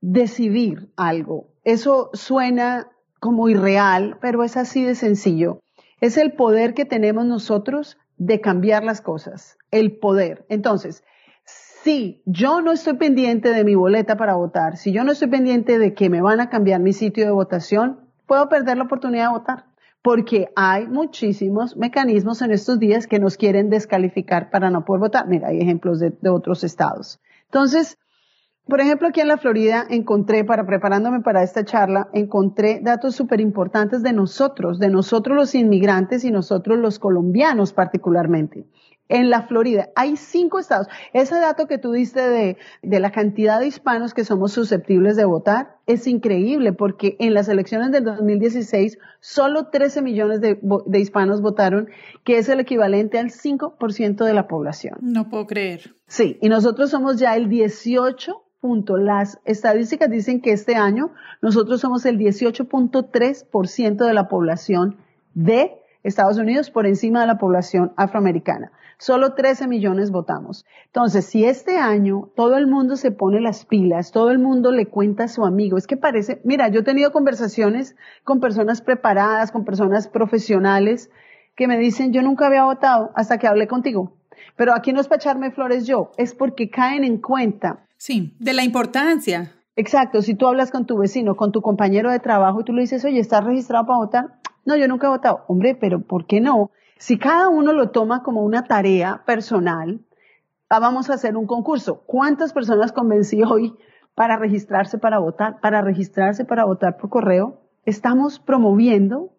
S1: decidir algo. Eso suena como irreal, pero es así de sencillo. Es el poder que tenemos nosotros de cambiar las cosas, el poder. Entonces, si yo no estoy pendiente de mi boleta para votar, si yo no estoy pendiente de que me van a cambiar mi sitio de votación, puedo perder la oportunidad de votar porque hay muchísimos mecanismos en estos días que nos quieren descalificar para no poder votar. Mira, hay ejemplos de, otros estados. Entonces, por ejemplo, aquí en la Florida encontré, para preparándome para esta charla, encontré datos súper importantes de nosotros, de nosotros los inmigrantes y nosotros los colombianos particularmente en la Florida. Hay cinco estados. Ese dato que tú diste de, la cantidad de hispanos que somos susceptibles de votar es increíble porque en las elecciones del 2016 solo 13 millones de, hispanos votaron, que es el equivalente al 5% de la población.
S2: No puedo creer.
S1: Sí, y nosotros somos ya el 18 punto. Las estadísticas dicen que este año nosotros somos el 18.3% de la población de Estados Unidos por encima de la población afroamericana. Solo 13 millones votamos. Entonces, si este año todo el mundo se pone las pilas, todo el mundo le cuenta a su amigo, es que parece, mira, yo he tenido conversaciones con personas preparadas, con personas profesionales que me dicen, yo nunca había votado hasta que hablé contigo. Pero aquí no es para echarme flores yo, es porque caen en cuenta.
S2: Sí, de la importancia.
S1: Exacto, si tú hablas con tu vecino, con tu compañero de trabajo y tú le dices, oye, ¿estás registrado para votar? No, yo nunca he votado. Hombre, pero ¿por qué no? Si cada uno lo toma como una tarea personal, ah, vamos a hacer un concurso. ¿Cuántas personas convencí hoy para registrarse para votar? Para registrarse para votar por correo, estamos promoviendo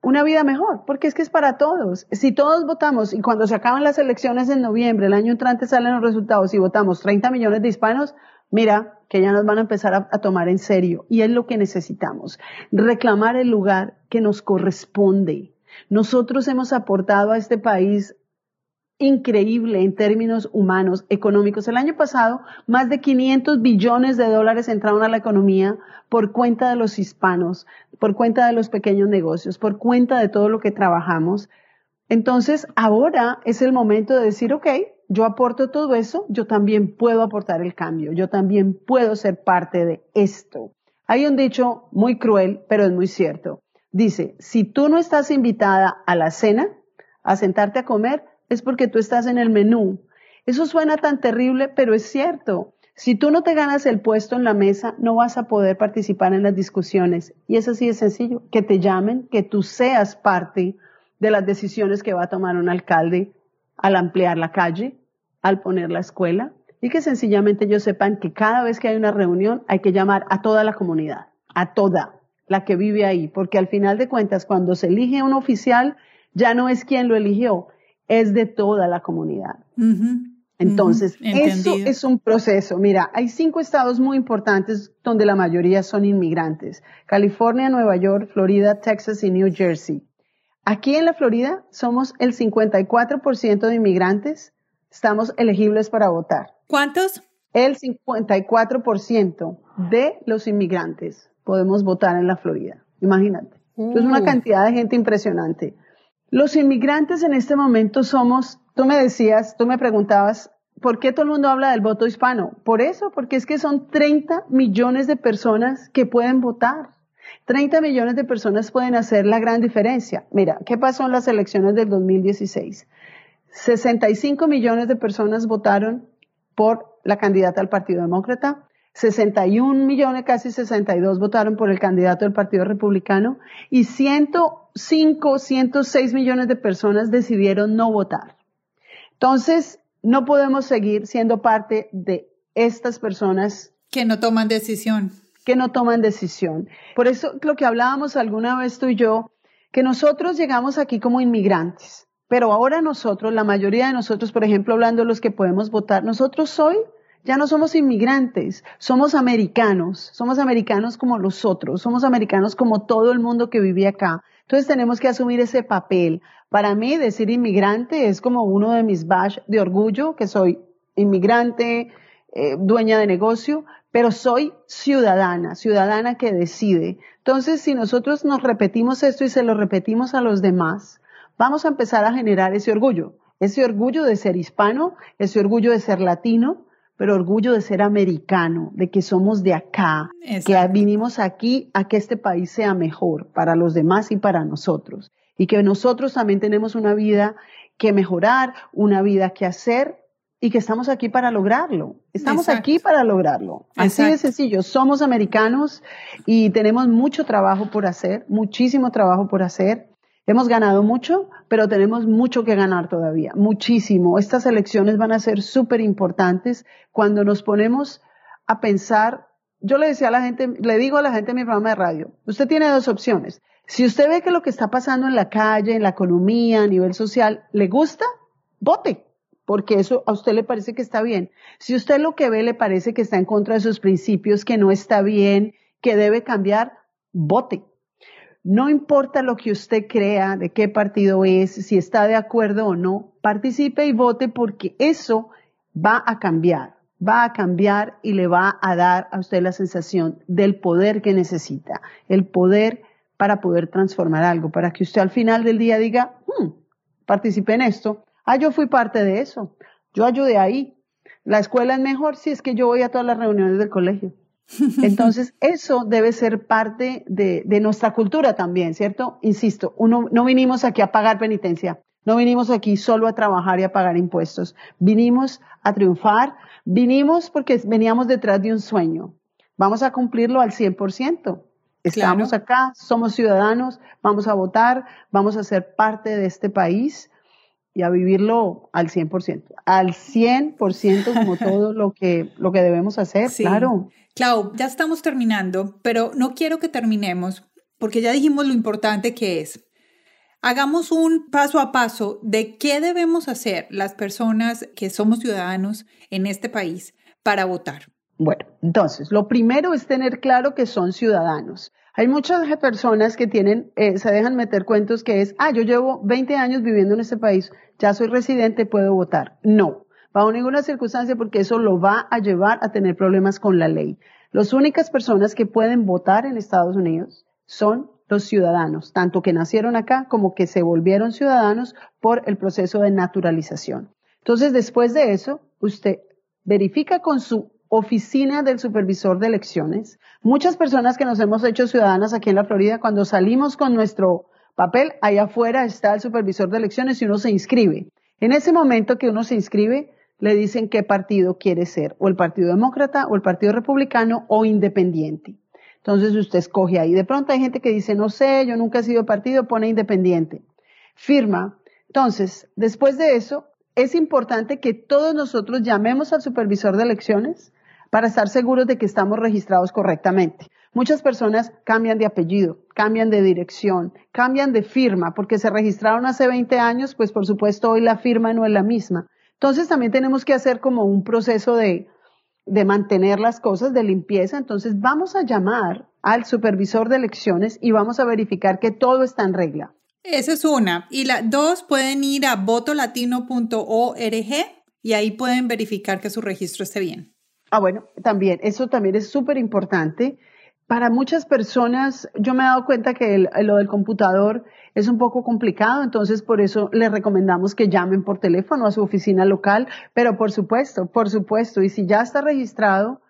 S1: una vida mejor, porque es que es para todos. Si todos votamos y cuando se acaban las elecciones en noviembre, el año entrante salen los resultados y votamos 30 millones de hispanos, mira que ya nos van a empezar a, a, tomar en serio. Y es lo que necesitamos, reclamar el lugar que nos corresponde. Nosotros hemos aportado a este país increíble en términos humanos, económicos. El año pasado, más de 500 billones de dólares entraron a la economía por cuenta de los hispanos, por cuenta de los pequeños negocios, por cuenta de todo lo que trabajamos. Entonces, ahora es el momento de decir, ok, yo aporto todo eso, yo también puedo aportar el cambio, yo también puedo ser parte de esto. Hay un dicho muy cruel, pero es muy cierto. Dice, si tú no estás invitada a la cena, a sentarte a comer, es porque tú estás en el menú. Eso suena tan terrible, pero es cierto. Si tú no te ganas el puesto en la mesa, no vas a poder participar en las discusiones. Y es así de sencillo, que te llamen, que tú seas parte de las decisiones que va a tomar un alcalde al ampliar la calle, al poner la escuela, y que sencillamente ellos sepan que cada vez que hay una reunión hay que llamar a toda la comunidad, a toda, la que vive ahí, porque al final de cuentas, cuando se elige un oficial, ya no es quien lo eligió, es de toda la comunidad. Entonces, eso es un proceso. Mira, hay cinco estados muy importantes donde la mayoría son inmigrantes. California, Nueva York, Florida, Texas y New Jersey. Aquí en la Florida somos el 54% de inmigrantes, estamos elegibles para votar.
S2: ¿Cuántos?
S1: El 54% de los inmigrantes podemos votar en la Florida. Imagínate. Es una uh. cantidad de gente impresionante. Los inmigrantes en este momento somos, tú me decías, tú me preguntabas, ¿por qué todo el mundo habla del voto hispano? Por eso, porque es que son 30 millones de personas que pueden votar. 30 millones de personas pueden hacer la gran diferencia. Mira, ¿qué pasó en las elecciones del 2016? 65 millones de personas votaron por la candidata del Partido Demócrata, 61 millones, casi 62 votaron por el candidato del Partido Republicano y 105, 106 millones de personas decidieron no votar. Entonces, no podemos seguir siendo parte de estas personas
S2: que no toman decisión.
S1: Que no toman decisión. Por eso lo que hablábamos alguna vez tú y yo, que nosotros llegamos aquí como inmigrantes, pero ahora nosotros, la mayoría de nosotros, por ejemplo, hablando de los que podemos votar, nosotros hoy ya no somos inmigrantes, somos americanos, somos americanos como los otros, somos americanos como todo el mundo que vive acá. Entonces tenemos que asumir ese papel. Para mí decir inmigrante es como uno de mis badge de orgullo, que soy inmigrante, eh, dueña de negocio, pero soy ciudadana, ciudadana que decide. Entonces, si nosotros nos repetimos esto y se lo repetimos a los demás, vamos a empezar a generar ese orgullo, ese orgullo de ser hispano, ese orgullo de ser latino, pero orgullo de ser americano, de que somos de acá, que vinimos aquí a que este país sea mejor para los demás y para nosotros. Y que nosotros también tenemos una vida que mejorar, una vida que hacer y que estamos aquí para lograrlo. Estamos aquí para lograrlo. Así de sencillo. Somos americanos y tenemos mucho trabajo por hacer, muchísimo trabajo por hacer. Hemos ganado mucho, pero tenemos mucho que ganar todavía, muchísimo. Estas elecciones van a ser súper importantes cuando nos ponemos a pensar. Yo le decía a la gente, le digo a la gente en mi programa de radio, usted tiene dos opciones. Si usted ve que lo que está pasando en la calle, en la economía, a nivel social, le gusta, vote, porque eso a usted le parece que está bien. Si usted lo que ve le parece que está en contra de sus principios, que no está bien, que debe cambiar, vote no importa lo que usted crea, de qué partido es, si está de acuerdo o no, participe y vote porque eso va a cambiar, va a cambiar y le va a dar a usted la sensación del poder que necesita, el poder para poder transformar algo, para que usted al final del día diga, hmm, participe en esto, ah, yo fui parte de eso, yo ayudé ahí, la escuela es mejor si es que yo voy a todas las reuniones del colegio. Entonces, eso debe ser parte de, nuestra cultura también, ¿cierto? Insisto, uno, no vinimos aquí a pagar penitencia, no vinimos aquí solo a trabajar y a pagar impuestos, vinimos a triunfar, vinimos porque veníamos detrás de un sueño. Vamos a cumplirlo al 100%. Estamos acá, somos ciudadanos, vamos a votar, vamos a ser parte de este país y a vivirlo al 100%, al 100% como todo lo que, lo que debemos hacer, claro.
S2: Clau, ya estamos terminando, pero no quiero que terminemos porque ya dijimos lo importante que es. Hagamos un paso a paso de qué debemos hacer las personas que somos ciudadanos en este país para votar.
S1: Bueno, entonces, lo primero es tener claro que son ciudadanos. Hay muchas personas que tienen, eh, se dejan meter cuentos que es, ah, yo llevo 20 años viviendo en este país, ya soy residente, puedo votar. No, bajo ninguna circunstancia porque eso lo va a llevar a tener problemas con la ley. Las únicas personas que pueden votar en Estados Unidos son los ciudadanos, tanto que nacieron acá como que se volvieron ciudadanos por el proceso de naturalización. Entonces, después de eso, usted verifica con su oficina del supervisor de elecciones. Muchas personas que nos hemos hecho ciudadanas aquí en la Florida, cuando salimos con nuestro papel, allá afuera está el supervisor de elecciones y uno se inscribe. En ese momento que uno se inscribe, le dicen qué partido quiere ser, o el Partido Demócrata, o el Partido Republicano, o Independiente. Entonces usted escoge ahí. De pronto hay gente que dice, no sé, yo nunca he sido partido, pone Independiente. Firma. Entonces, después de eso, es importante que todos nosotros llamemos al supervisor de elecciones para estar seguros de que estamos registrados correctamente. Muchas personas cambian de apellido, cambian de dirección, cambian de firma, porque se registraron hace 20 años, pues por supuesto hoy la firma no es la misma. Entonces también tenemos que hacer como un proceso de, de mantener las cosas, de limpieza. Entonces vamos a llamar al supervisor de elecciones y vamos a verificar que todo está en regla.
S2: Esa es una. Y la dos, pueden ir a votolatino.org y ahí pueden verificar que su registro esté bien.
S1: Ah, bueno, también, eso también es súper importante. Para muchas personas, yo me he dado cuenta que lo del computador es un poco complicado, entonces por eso les recomendamos que llamen por teléfono a su oficina local, pero por supuesto, por supuesto, y si ya está registrado,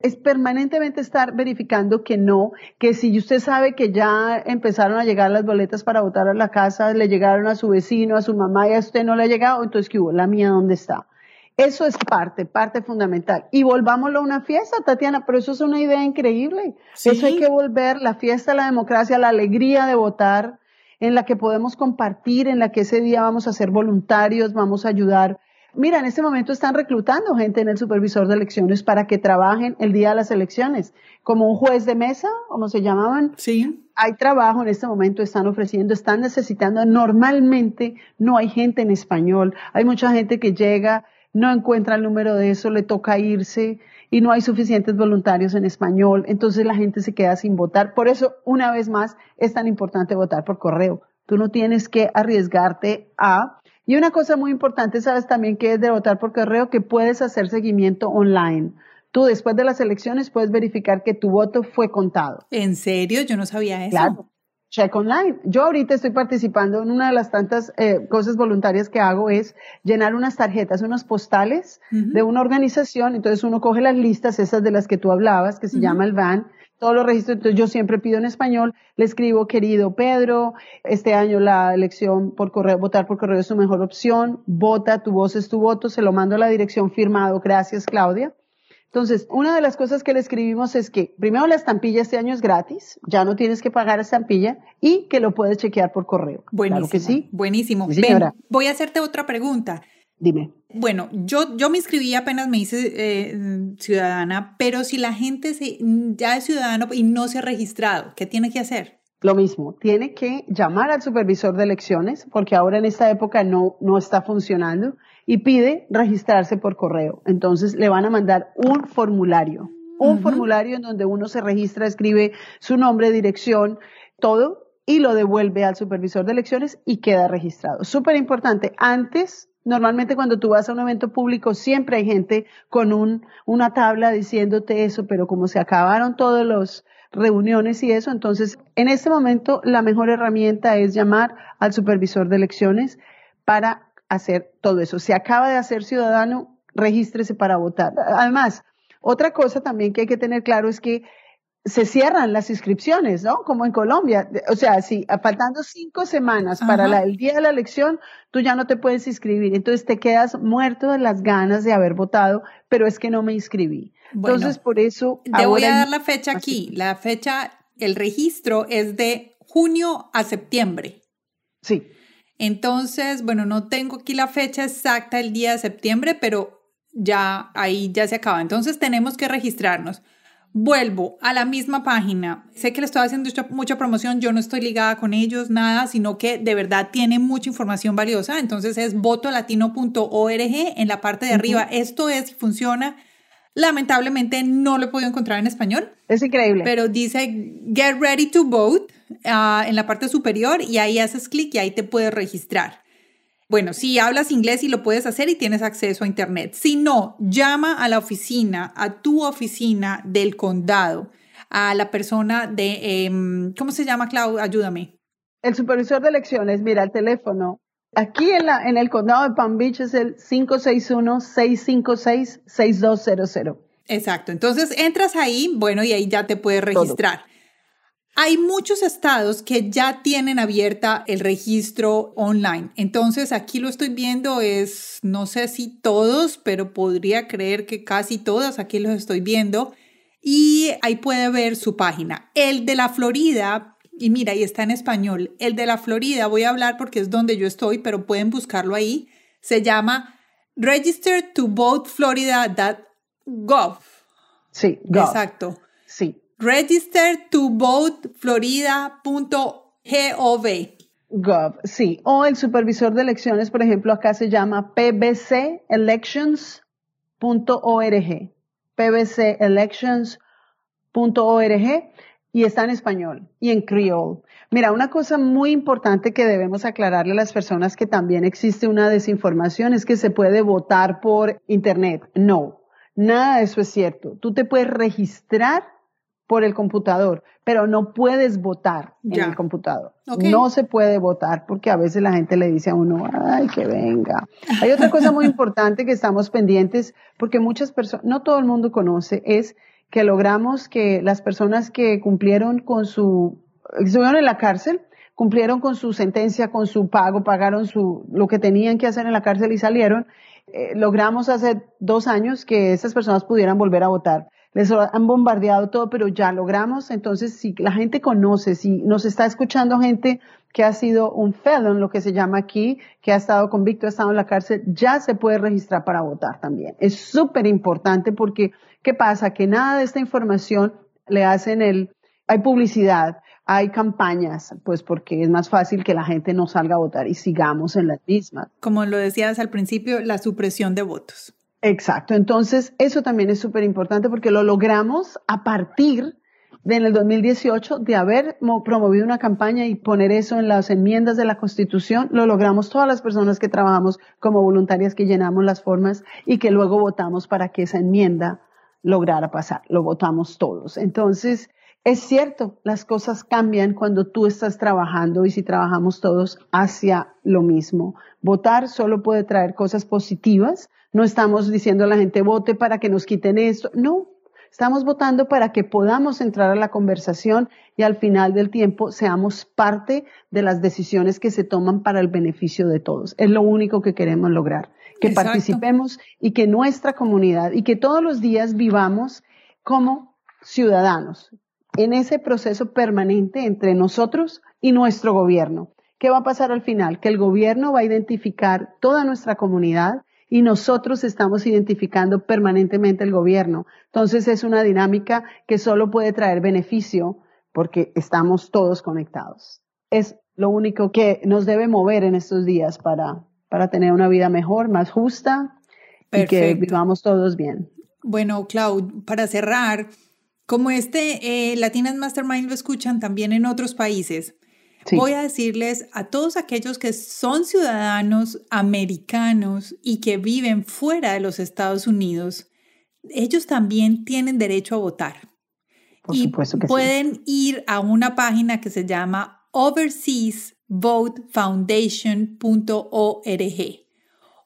S1: es permanentemente estar verificando que no, que si usted sabe que ya empezaron a llegar las boletas para votar a la casa, le llegaron a su vecino, a su mamá y a usted no le ha llegado, entonces ¿qué hubo? La mía, ¿dónde está? Eso es parte, parte fundamental. Y volvámoslo a una fiesta, Tatiana, pero eso es una idea increíble. Eso hay que volver, la fiesta, la democracia, la alegría de votar, en la que podemos compartir, en la que ese día vamos a ser voluntarios, vamos a ayudar Mira, en este momento están reclutando gente en el supervisor de elecciones para que trabajen el día de las elecciones, como un juez de mesa, como se llamaban.
S2: Sí.
S1: Hay trabajo en este momento, están ofreciendo, están necesitando. Normalmente no hay gente en español. Hay mucha gente que llega, no encuentra el número de eso, le toca irse y no hay suficientes voluntarios en español. Entonces la gente se queda sin votar. Por eso, una vez más, es tan importante votar por correo. Tú no tienes que arriesgarte a y una cosa muy importante, sabes también que es de votar por correo, que puedes hacer seguimiento online. Tú después de las elecciones puedes verificar que tu voto fue contado.
S2: ¿En serio? Yo no sabía eso.
S1: Claro. Check online. Yo ahorita estoy participando en una de las tantas eh, cosas voluntarias que hago es llenar unas tarjetas, unos postales de una organización. Entonces uno coge las listas, esas de las que tú hablabas, que se llama el VAN, todos los registros, entonces yo siempre pido en español, le escribo, querido Pedro, este año la elección por correo, votar por correo es su mejor opción, vota, tu voz es tu voto, se lo mando a la dirección firmado, gracias Claudia. Entonces, una de las cosas que le escribimos es que primero la estampilla este año es gratis, ya no tienes que pagar estampilla y que lo puedes chequear por correo.
S2: Buenísimo.
S1: Claro que sí.
S2: Buenísimo. voy a hacerte otra pregunta.
S1: Dime.
S2: Bueno, yo, yo me inscribí apenas me hice eh, ciudadana, pero si la gente se, ya es ciudadano y no se ha registrado, ¿qué tiene que hacer?
S1: Lo mismo, tiene que llamar al supervisor de elecciones, porque ahora en esta época no, no está funcionando, y pide registrarse por correo. Entonces le van a mandar un formulario, un formulario en donde uno se registra, escribe su nombre, dirección, todo, y lo devuelve al supervisor de elecciones y queda registrado. Súper importante, antes Normalmente cuando tú vas a un evento público siempre hay gente con un, una tabla diciéndote eso, pero como se acabaron todas las reuniones y eso, entonces en este momento la mejor herramienta es llamar al supervisor de elecciones para hacer todo eso. Se acaba de hacer ciudadano, regístrese para votar. Además, otra cosa también que hay que tener claro es que se cierran las inscripciones, ¿no? Como en Colombia. O sea, si faltando cinco semanas para el día de la elección, tú ya no te puedes inscribir. Entonces te quedas muerto de las ganas de haber votado, pero es que no me inscribí. Entonces, por eso...
S2: Te voy a dar la fecha aquí. La fecha, el registro es de junio a septiembre.
S1: Sí.
S2: Entonces, bueno, no tengo aquí la fecha exacta, el día de septiembre, pero ya ahí ya se acaba. Entonces tenemos que registrarnos. Vuelvo a la misma página. Sé que le estoy haciendo mucha, promoción, yo no estoy ligada con ellos, nada, sino que de verdad tiene mucha información valiosa. Entonces es votolatino.org en la parte de arriba. Esto es, funciona. Lamentablemente no lo he podido encontrar en español.
S1: Es increíble.
S2: Pero dice Get Ready to Vote ah, en la parte superior y ahí haces clic y ahí te puedes registrar. Bueno, si hablas inglés y lo puedes hacer y tienes acceso a Internet. Si no, llama a la oficina, a tu oficina del condado, a la persona de, em, ¿cómo se llama, Clau? Ayúdame.
S1: El supervisor de elecciones, mira, el teléfono. Aquí en, la, en el condado de Palm Beach es el 561-656-6200.
S2: Exacto. Entonces entras ahí, bueno, y ahí ya te puedes registrar. Hay muchos estados que ya tienen abierta el registro online. Entonces aquí lo estoy viendo es, no sé si todos, pero podría creer que casi todos, aquí los estoy viendo. Y ahí puede ver su página. El de la Florida, y mira, ahí está en español. El de la Florida, voy a hablar porque es donde yo estoy, pero pueden buscarlo ahí. Se llama register to vote florida.gov.
S1: Sí,
S2: gov. Exacto.
S1: Sí
S2: register to vote.
S1: Gov, sí. O el supervisor de elecciones, por ejemplo, acá se llama pbcelections.org. pbcelections.org y está en español y en creole. Mira, una cosa muy importante que debemos aclararle a las personas que también existe una desinformación es que se puede votar por internet. No, nada de eso es cierto. Tú te puedes registrar por el computador, pero no puedes votar en el computador. No se puede votar porque a veces la gente le dice a uno, ay, que venga. Hay otra cosa muy importante que estamos pendientes porque muchas personas, no todo el mundo conoce, es que logramos que las personas que cumplieron con su, estuvieron en la cárcel, cumplieron con su sentencia, con su pago, pagaron su, lo que tenían que hacer en la cárcel y salieron, eh, logramos hace dos años que esas personas pudieran volver a votar. Les han bombardeado todo, pero ya logramos. Entonces, si la gente conoce, si nos está escuchando gente que ha sido un felon, lo que se llama aquí, que ha estado convicto, ha estado en la cárcel, ya se puede registrar para votar también. Es súper importante porque, ¿qué pasa? Que nada de esta información le hacen el, hay publicidad, hay campañas, pues porque es más fácil que la gente no salga a votar y sigamos en las mismas.
S2: Como lo decías al principio, la supresión de votos.
S1: Exacto, entonces eso también es súper importante porque lo logramos a partir de en el 2018 de haber promovido una campaña y poner eso en las enmiendas de la Constitución, lo logramos todas las personas que trabajamos como voluntarias que llenamos las formas y que luego votamos para que esa enmienda lograra pasar. Lo votamos todos. Entonces, es cierto, las cosas cambian cuando tú estás trabajando y si trabajamos todos hacia lo mismo. Votar solo puede traer cosas positivas. No estamos diciendo a la gente vote para que nos quiten esto. No, Estamos votando para que podamos entrar a la conversación y al final del tiempo seamos parte de las decisiones que se toman para el beneficio de todos. Es lo único que queremos lograr, que participemos y que nuestra comunidad y que todos los días vivamos como ciudadanos en ese proceso permanente entre nosotros y nuestro gobierno. ¿Qué va a pasar al final? Que el gobierno va a identificar toda nuestra comunidad y nosotros estamos identificando permanentemente el gobierno. Entonces es una dinámica que solo puede traer beneficio porque estamos todos conectados. Es lo único que nos debe mover en estos días para, para tener una vida mejor, más justa y que vivamos todos bien.
S2: Bueno, Clau, para cerrar, como este eh, Latinas Mastermind lo escuchan también en otros países, Voy a decirles a todos aquellos que son ciudadanos americanos y que viven fuera de los Estados Unidos, ellos también tienen derecho a votar. y pueden ir a una página que se llama overseasvotefoundation.org.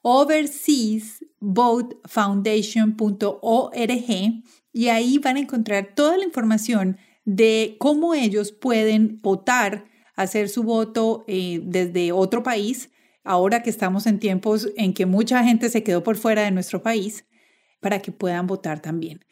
S2: overseasvotefoundation.org y ahí van a encontrar toda la información de cómo ellos pueden votar hacer su voto eh, desde otro país, ahora que estamos en tiempos en que mucha gente se quedó por fuera de nuestro país, para que puedan votar también.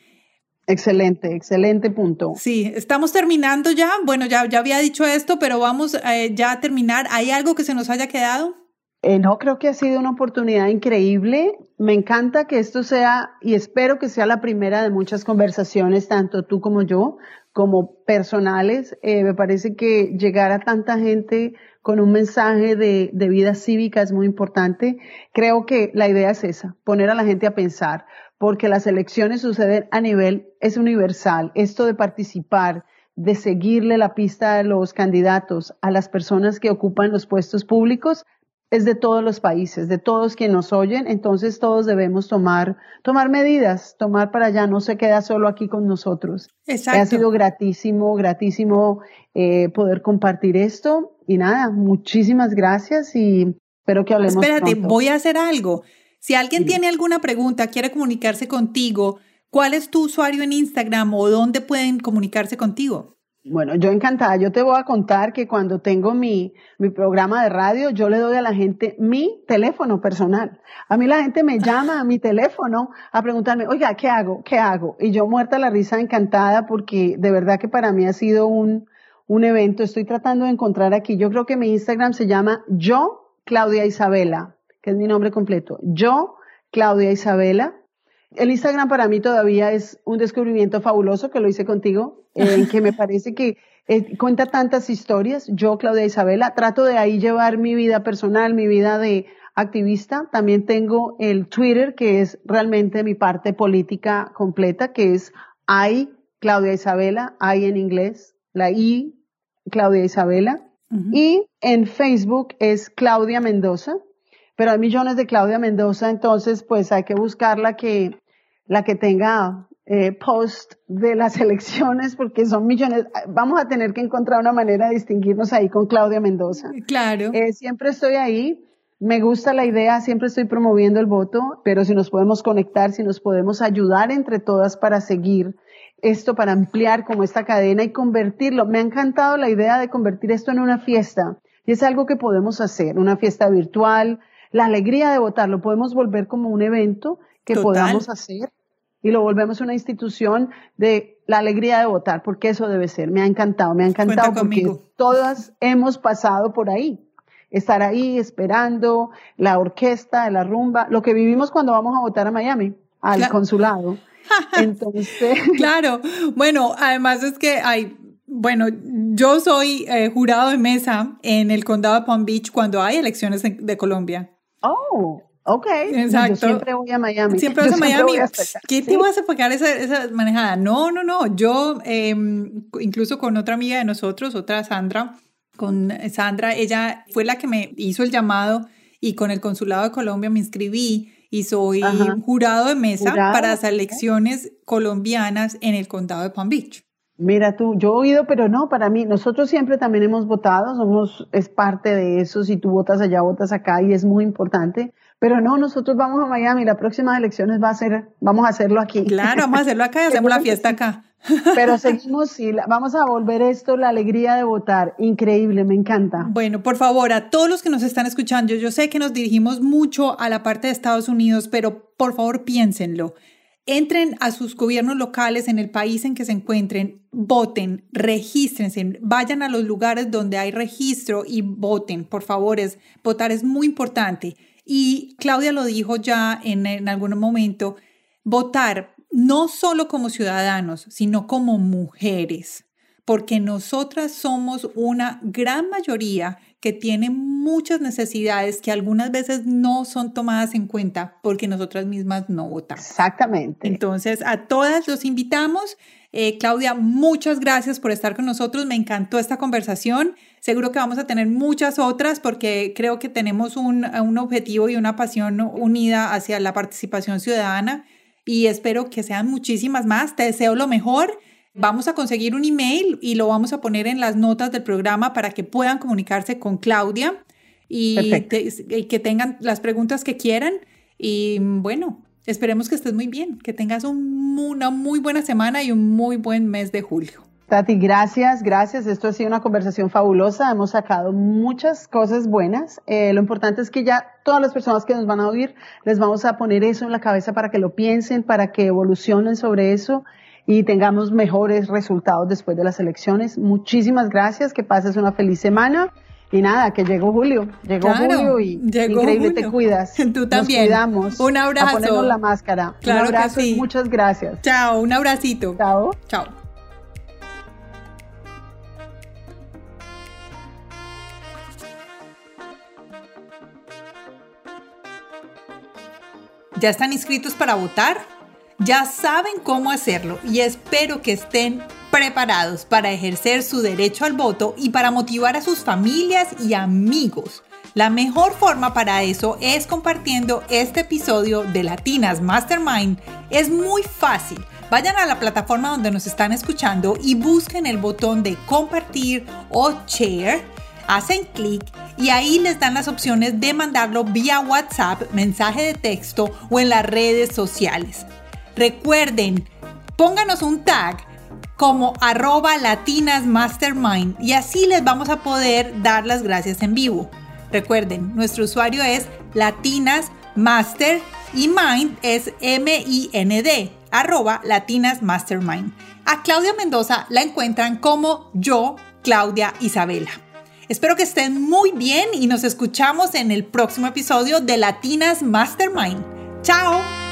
S1: Excelente, excelente punto.
S2: Sí, estamos terminando ya. Bueno, ya, ya había dicho esto, pero vamos eh, ya a terminar. ¿Hay algo que se nos haya quedado?
S1: Eh, no, creo que ha sido una oportunidad increíble. Me encanta que esto sea, y espero que sea la primera de muchas conversaciones, tanto tú como yo, como personales. Eh, me parece que llegar a tanta gente con un mensaje de, de vida cívica es muy importante. Creo que la idea es esa, poner a la gente a pensar, porque las elecciones suceden a nivel, es universal. Esto de participar, de seguirle la pista a los candidatos, a las personas que ocupan los puestos públicos, es de todos los países, de todos quienes nos oyen, entonces todos debemos tomar, tomar medidas, tomar para allá, no se queda solo aquí con nosotros. Exacto. Ha sido gratísimo, gratísimo eh, poder compartir esto y nada, muchísimas gracias y espero que hablemos.
S2: Espérate, voy a hacer algo. Si alguien tiene alguna pregunta, quiere comunicarse contigo, ¿cuál es tu usuario en Instagram o dónde pueden comunicarse contigo?
S1: Bueno, yo encantada. Yo te voy a contar que cuando tengo mi, mi programa de radio, yo le doy a la gente mi teléfono personal. A mí la gente me llama a mi teléfono a preguntarme, oiga, ¿qué hago? ¿Qué hago? Y yo muerta la risa, encantada, porque de verdad que para mí ha sido un, un evento. Estoy tratando de encontrar aquí. Yo creo que mi Instagram se llama yo, Claudia Isabela, que es mi nombre completo. Yo, Claudia Isabela. El Instagram para mí todavía es un descubrimiento fabuloso que lo hice contigo, eh, que me parece que eh, cuenta tantas historias. Yo, Claudia Isabela, trato de ahí llevar mi vida personal, mi vida de activista. También tengo el Twitter, que es realmente mi parte política completa, que es I, Claudia Isabela, I en inglés, la I, Claudia Isabela. Y en Facebook es Claudia Mendoza, pero hay millones de Claudia Mendoza, entonces pues hay que buscar la que, la que tenga eh, post de las elecciones, porque son millones. Vamos a tener que encontrar una manera de distinguirnos ahí con Claudia Mendoza.
S2: Claro.
S1: Eh, siempre estoy ahí. Me gusta la idea, siempre estoy promoviendo el voto, pero si nos podemos conectar, si nos podemos ayudar entre todas para seguir esto, para ampliar como esta cadena y convertirlo. Me ha encantado la idea de convertir esto en una fiesta. Y es algo que podemos hacer, una fiesta virtual, la alegría de votar, lo podemos volver como un evento que podamos hacer y lo volvemos una institución de la alegría de votar, porque eso debe ser. Me ha encantado, me ha encantado porque todas hemos pasado por ahí. Estar ahí esperando la orquesta, la rumba, lo que vivimos cuando vamos a votar a Miami, al consulado. Entonces.
S2: claro. Bueno, además es que hay, bueno, yo soy eh, jurado de mesa en el condado de Palm Beach cuando hay elecciones de Colombia.
S1: Oh, ok.
S2: Exacto. Yo
S1: siempre voy a Miami.
S2: Siempre vas a Miami. ¿Qué te vas a pagar esa, esa, manejada? No, no, no. Yo, em, incluso con otra amiga de nosotros, otra Sandra, con Sandra, ella fue la que me hizo el llamado y con el Consulado de Colombia me inscribí y soy jurado de mesa para las elecciones colombianas en el condado de Palm Beach.
S1: Mira tú, yo he oído, pero no, para mí, nosotros siempre también hemos votado, somos, es parte de eso, si tú votas allá, votas acá y es muy importante, pero no, nosotros vamos a Miami, las próximas elecciones va a ser, vamos a hacerlo aquí.
S2: Claro, vamos a hacerlo acá y hacemos la fiesta acá.
S1: Pero seguimos y vamos a volver esto, la alegría de votar. Increíble, me encanta.
S2: Bueno, por favor, a todos los que nos están escuchando, yo sé que nos dirigimos mucho a la parte de Estados Unidos, pero por favor piénsenlo. Entren a sus gobiernos locales en el país en que se encuentren, voten, regístrense, vayan a los lugares donde hay registro y voten, por favor, es, votar es muy importante. Y Claudia lo dijo ya en, algún momento, votar no solo como ciudadanos, sino como mujeres, porque nosotras somos una gran mayoría que tiene muchas necesidades que algunas veces no son tomadas en cuenta porque nosotras mismas no votamos.
S1: Exactamente.
S2: Entonces, a todas los invitamos. Eh, Claudia, muchas gracias por estar con nosotros. Me encantó esta conversación. Seguro que vamos a tener muchas otras porque creo que tenemos un, un objetivo y una pasión unida hacia la participación ciudadana y espero que sean muchísimas más. Te deseo lo mejor. Vamos a conseguir un email y lo vamos a poner en las notas del programa para que puedan comunicarse con Claudia y, que tengan las preguntas que quieran. Y bueno, esperemos que estés muy bien, que tengas una muy buena semana y un muy buen mes de julio.
S1: Tati, gracias, gracias. Esto ha sido una conversación fabulosa. Hemos sacado muchas cosas buenas. Eh, lo importante es que ya todas las personas que nos van a oír les vamos a poner eso en la cabeza para que lo piensen, para que evolucionen sobre eso y tengamos mejores resultados después de las elecciones. Muchísimas gracias. Que pases una feliz semana. Y nada, que llegó Julio, llegó Julio y increíble te cuidas.
S2: Tú también.
S1: Nos cuidamos.
S2: Un abrazo. A
S1: ponernos la máscara.
S2: Claro
S1: un abrazo
S2: que sí.
S1: y muchas gracias.
S2: Chao, un abracito.
S1: Chao.
S2: Chao. ¿Ya están inscritos para votar? Ya saben cómo hacerlo y espero que estén preparados para ejercer su derecho al voto y para motivar a sus familias y amigos. La mejor forma para eso es compartiendo este episodio de Latinas Mastermind. Es muy fácil. Vayan a la plataforma donde nos están escuchando y busquen el botón de compartir o share hacen clic y ahí les dan las opciones de mandarlo vía WhatsApp, mensaje de texto o en las redes sociales. Recuerden, pónganos un tag como arroba latinasmastermind y así les vamos a poder dar las gracias en vivo. Recuerden, nuestro usuario es latinasmaster y mind es M-I-N-D, arroba latinasmastermind. A Claudia Mendoza la encuentran como yo, Claudia Isabela. Espero que estén muy bien y nos escuchamos en el próximo episodio de Latinas Mastermind. ¡Chao!